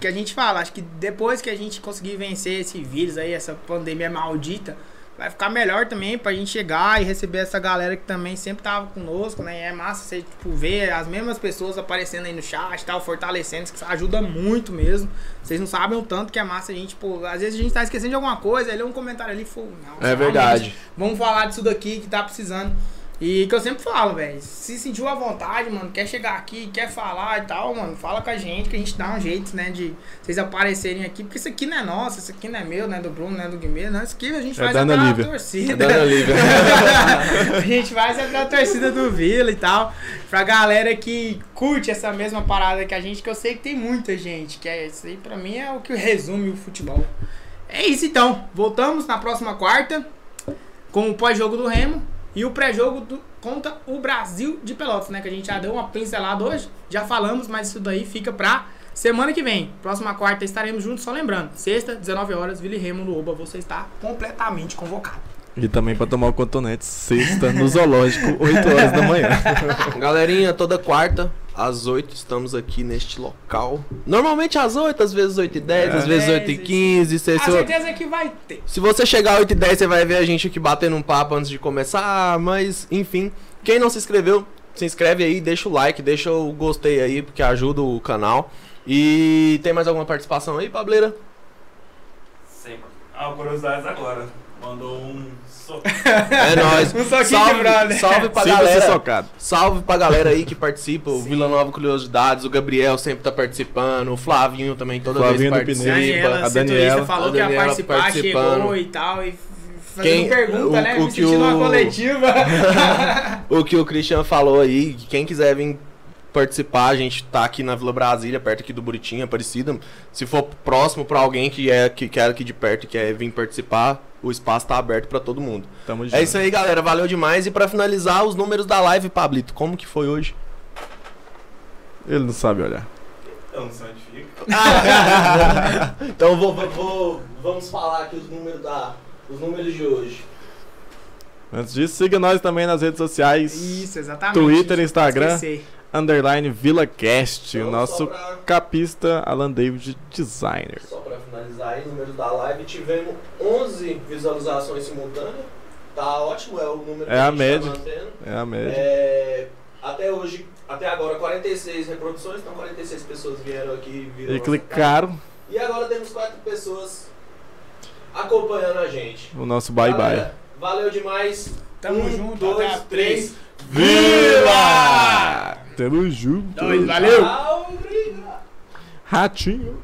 que a gente fala. Acho que depois que a gente conseguir vencer esse vírus aí, essa pandemia maldita, vai ficar melhor também pra gente chegar e receber essa galera que também sempre tava conosco, né? E é massa você, tipo, ver as mesmas pessoas aparecendo aí no chat e tal, fortalecendo, isso ajuda muito mesmo. Vocês não sabem o tanto que é massa a gente, pô, às vezes a gente tá esquecendo de alguma coisa, aí lê um comentário ali, pô, não, É verdade. Vamos falar disso daqui que tá precisando. E que eu sempre falo, velho. Se sentiu à vontade, mano, quer chegar aqui, quer falar e tal, mano, fala com a gente que a gente dá um jeito, né, de vocês aparecerem aqui. Porque isso aqui não é nosso, isso aqui não é meu, não é do Bruno, não é do Guimê, não. Isso aqui a gente É faz até a torcida. Lívia. a gente faz até a torcida do Vila e tal. Pra galera que curte essa mesma parada que a gente, que eu sei que tem muita gente. Que é isso aí, pra mim, é o que resume o futebol. É isso então. Voltamos na próxima quarta com o pós-jogo do Remo e o pré-jogo contra o Brasil de Pelotas, né? Que a gente já deu uma pincelada hoje, já falamos, mas isso daí fica pra semana que vem. Próxima quarta estaremos juntos, só lembrando, sexta, 19 horas, Vila e Remo no Oba, você está completamente convocado. E também pra tomar o cotonete sexta no zoológico, 8 horas da manhã. Galerinha, toda quarta, às 8, estamos aqui neste local. Normalmente às 8, às vezes 8 e 10, É. às vezes 8 e 15. Se, A se, certeza é que vai ter. se você chegar às 8 e 10, você vai ver a gente aqui batendo um papo antes de começar. Mas, enfim, quem não se inscreveu, se inscreve aí, deixa o like, deixa o gostei aí, porque ajuda o canal. E tem mais alguma participação aí, Pableira? Sempre. Ah, curiosidades agora. Mandou um. É nóis. Um soquinho de salve, brother. salve pra galera. socado. Salve pra galera aí que participa, o Sim. Vila Nova Curiosidades, o Gabriel sempre tá participando, o Flavinho também toda Flavinho vez participa. Daniela, a Daniela. falou A que ia Daniela participar, participando. chegou e tal, e fazendo Quem- pergunta, o- né? o Me que sentindo o- uma coletiva. O que o Christian falou aí, que quem quiser vir participar, a gente tá aqui na Vila Brasília, perto aqui do Buritinho, Aparecida. Se for próximo pra alguém que é que quer aqui de perto e quer vir participar, o espaço tá aberto pra todo mundo. Tamo junto. É isso aí, galera, valeu demais. E pra finalizar, os números da live, Pablito, como que foi hoje? Ele não sabe olhar. Eu não sei onde fica. então vou, vou- vou- vamos falar aqui os números da os números de hoje. Antes disso, siga nós também nas redes sociais. Isso, exatamente. Twitter, Instagram. esquecer. Underline VilaCast. Então, o nosso pra- capista Alan David Designer. Só pra finalizar aí, números da live, tivemos 11 visualizações simultâneas. Tá ótimo, é o número É a gente média. Tá mantendo. É a média. É, até hoje, até agora, 46 reproduções, então 46 pessoas vieram aqui viram E clicaram cara. E agora temos 4 pessoas acompanhando a gente. o nosso bye bye. Galera, Valeu demais. Tamo um, junto, dois, até a três. Vila! Tamo junto. Dois, valeu! Obrigado. Ratinho.